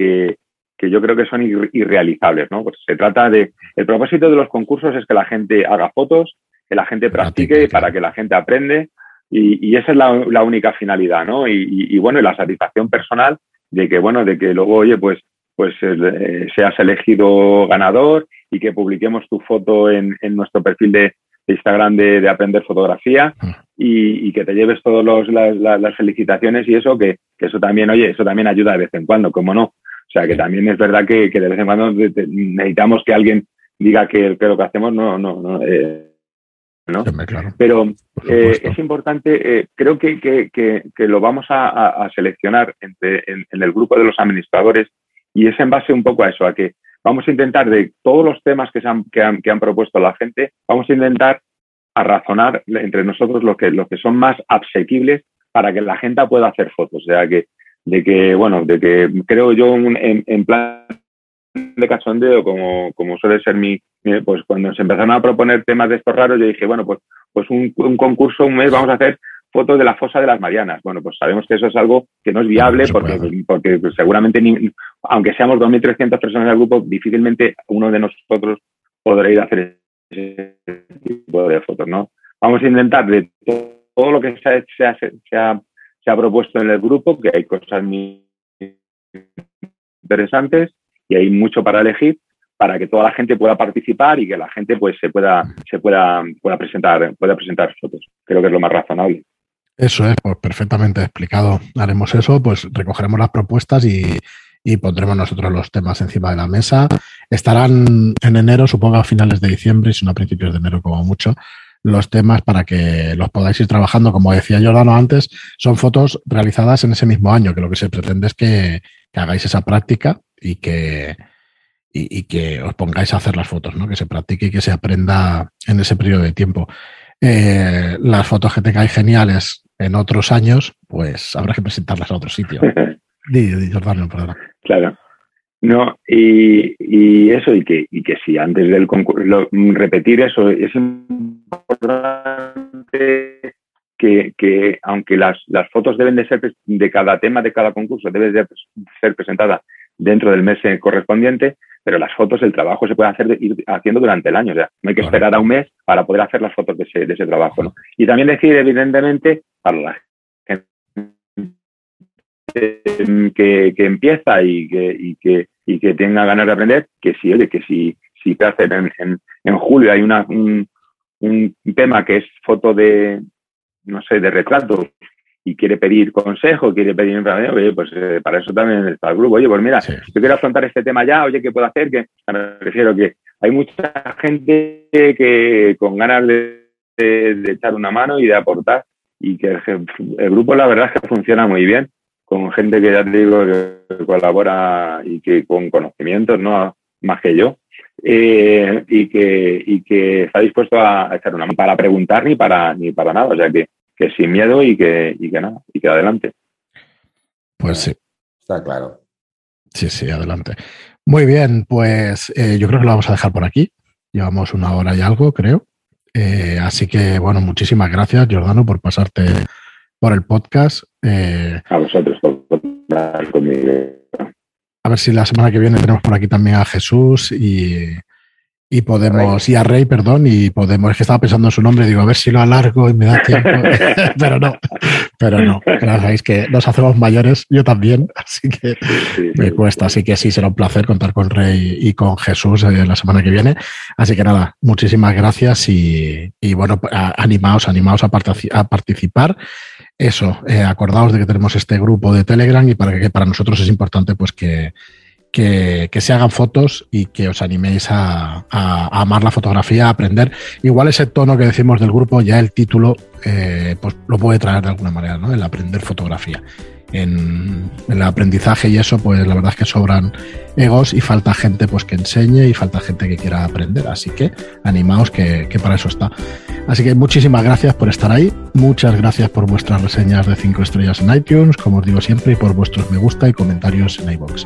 yo creo que son irrealizables. ¿no? Pues se trata de, el propósito de los concursos es que la gente haga fotos, que la gente practique, para que la gente aprende y, esa es la, única finalidad. ¿no? Y, y, bueno, y la satisfacción personal de que, bueno, de que luego, oye, pues pues eh, seas elegido ganador y que publiquemos tu foto en, nuestro perfil de, Instagram de, Aprender Fotografía mm. y, que te lleves todas las, felicitaciones y eso, que, eso también, oye, eso también ayuda de vez en cuando, como no. O sea, que también es verdad que, de vez en cuando necesitamos que alguien diga que, lo que hacemos no, no, no. Eh, Pero eh, es importante, creo que, lo vamos a, seleccionar entre, en, el grupo de los administradores y es en base un poco a eso, a que, vamos a intentar de todos los temas que, se han, que, han, que han propuesto la gente, vamos a intentar a razonar entre nosotros lo que, lo que son más asequibles para que la gente pueda hacer fotos. O sea, que, de que, bueno, de que creo yo en, en plan de cachondeo, como, como suele ser mi, pues cuando se empezaron a proponer temas de estos raros, yo dije, bueno, pues, pues un, un concurso, un mes, vamos a hacer fotos de la fosa de las Marianas. Bueno, pues sabemos que eso es algo que no es viable porque, porque seguramente, ni, aunque seamos 2.300 personas del grupo, difícilmente uno de nosotros podrá ir a hacer ese tipo de fotos, ¿no? Vamos a intentar de todo lo que se ha, se ha, se ha, se ha propuesto en el grupo, que hay cosas muy interesantes y hay mucho para elegir, para que toda la gente pueda participar y que la gente pues se pueda se pueda pueda presentar pueda presentar fotos creo que es lo más razonable eso es pues perfectamente explicado haremos eso pues recogeremos las propuestas y, y pondremos nosotros los temas encima de la mesa estarán en enero supongo a finales de diciembre si no a principios de enero como mucho los temas para que los podáis ir trabajando. Como decía Jordano antes, son fotos realizadas en ese mismo año, que lo que se pretende es que, que hagáis esa práctica y que, y, que os pongáis a hacer las fotos, ¿no? que se practique y que se aprenda en ese periodo de tiempo. Eh, las fotos que tengáis geniales en otros años, pues habrá que presentarlas a otro sitio. di, di, Jordano, perdón. Claro. No, y, y, eso, y que, y que si antes del concurso, repetir eso, es importante que, que aunque las, las, fotos deben de ser de cada tema de cada concurso, debe de ser presentada dentro del mes correspondiente, pero las fotos, el trabajo se puede hacer ir haciendo durante el año. O sea, no hay que esperar a un mes para poder hacer las fotos de ese, de ese trabajo. ¿no? Y también decir, evidentemente, para la gente que, que empieza y que, y, que, y que tenga ganas de aprender, que si, oye, que si, si te hacen en, en, en julio hay una, un, un tema que es foto de, no sé, de retratos y quiere pedir consejo, quiere pedir información, oye, pues eh, para eso también está el grupo. Oye, pues mira, sí. yo quiero afrontar este tema ya, oye, ¿qué puedo hacer? Que me refiero que hay mucha gente que con ganas de, de, de echar una mano y de aportar y que el, el, grupo la verdad es que funciona muy bien con gente que ya te digo que colabora y que con conocimientos, no más que yo. Eh, y que y que está dispuesto a echar una mano para preguntar ni para ni para nada o sea que que sin miedo y que, y que nada, y que adelante. Pues sí. Está claro. Sí, sí, adelante. Muy bien, pues eh, yo creo que lo vamos a dejar por aquí. Llevamos una hora y algo, creo. Eh, así que, bueno, muchísimas gracias, Jordano, por pasarte por el podcast. Eh, a vosotros por estar conmigo. A ver si la semana que viene tenemos por aquí también a Jesús y, y podemos, y a Rey, perdón, y podemos, es que estaba pensando en su nombre, digo, a ver si lo alargo y me da tiempo, pero no, pero no, pero sabéis que nos hacemos mayores, yo también, así que me cuesta, así que sí, será un placer contar con Rey y con Jesús eh, la semana que viene, así que nada, muchísimas gracias y, y bueno, animaos, animaos a participar, eso, eh, acordaos de que tenemos este grupo de Telegram y para que para nosotros es importante pues que que, se hagan fotos y que os animéis a, amar la fotografía, a aprender. Igual ese tono que decimos del grupo, ya el título, eh, pues lo puede traer de alguna manera, ¿no? El aprender fotografía. En, el aprendizaje y eso, pues la verdad es que sobran egos y falta gente pues que enseñe y falta gente que quiera aprender. Así que animaos que, que para eso está. Así que muchísimas gracias por estar ahí. Muchas gracias por vuestras reseñas de 5 estrellas en iTunes, como os digo siempre, y por vuestros me gusta y comentarios en iBox.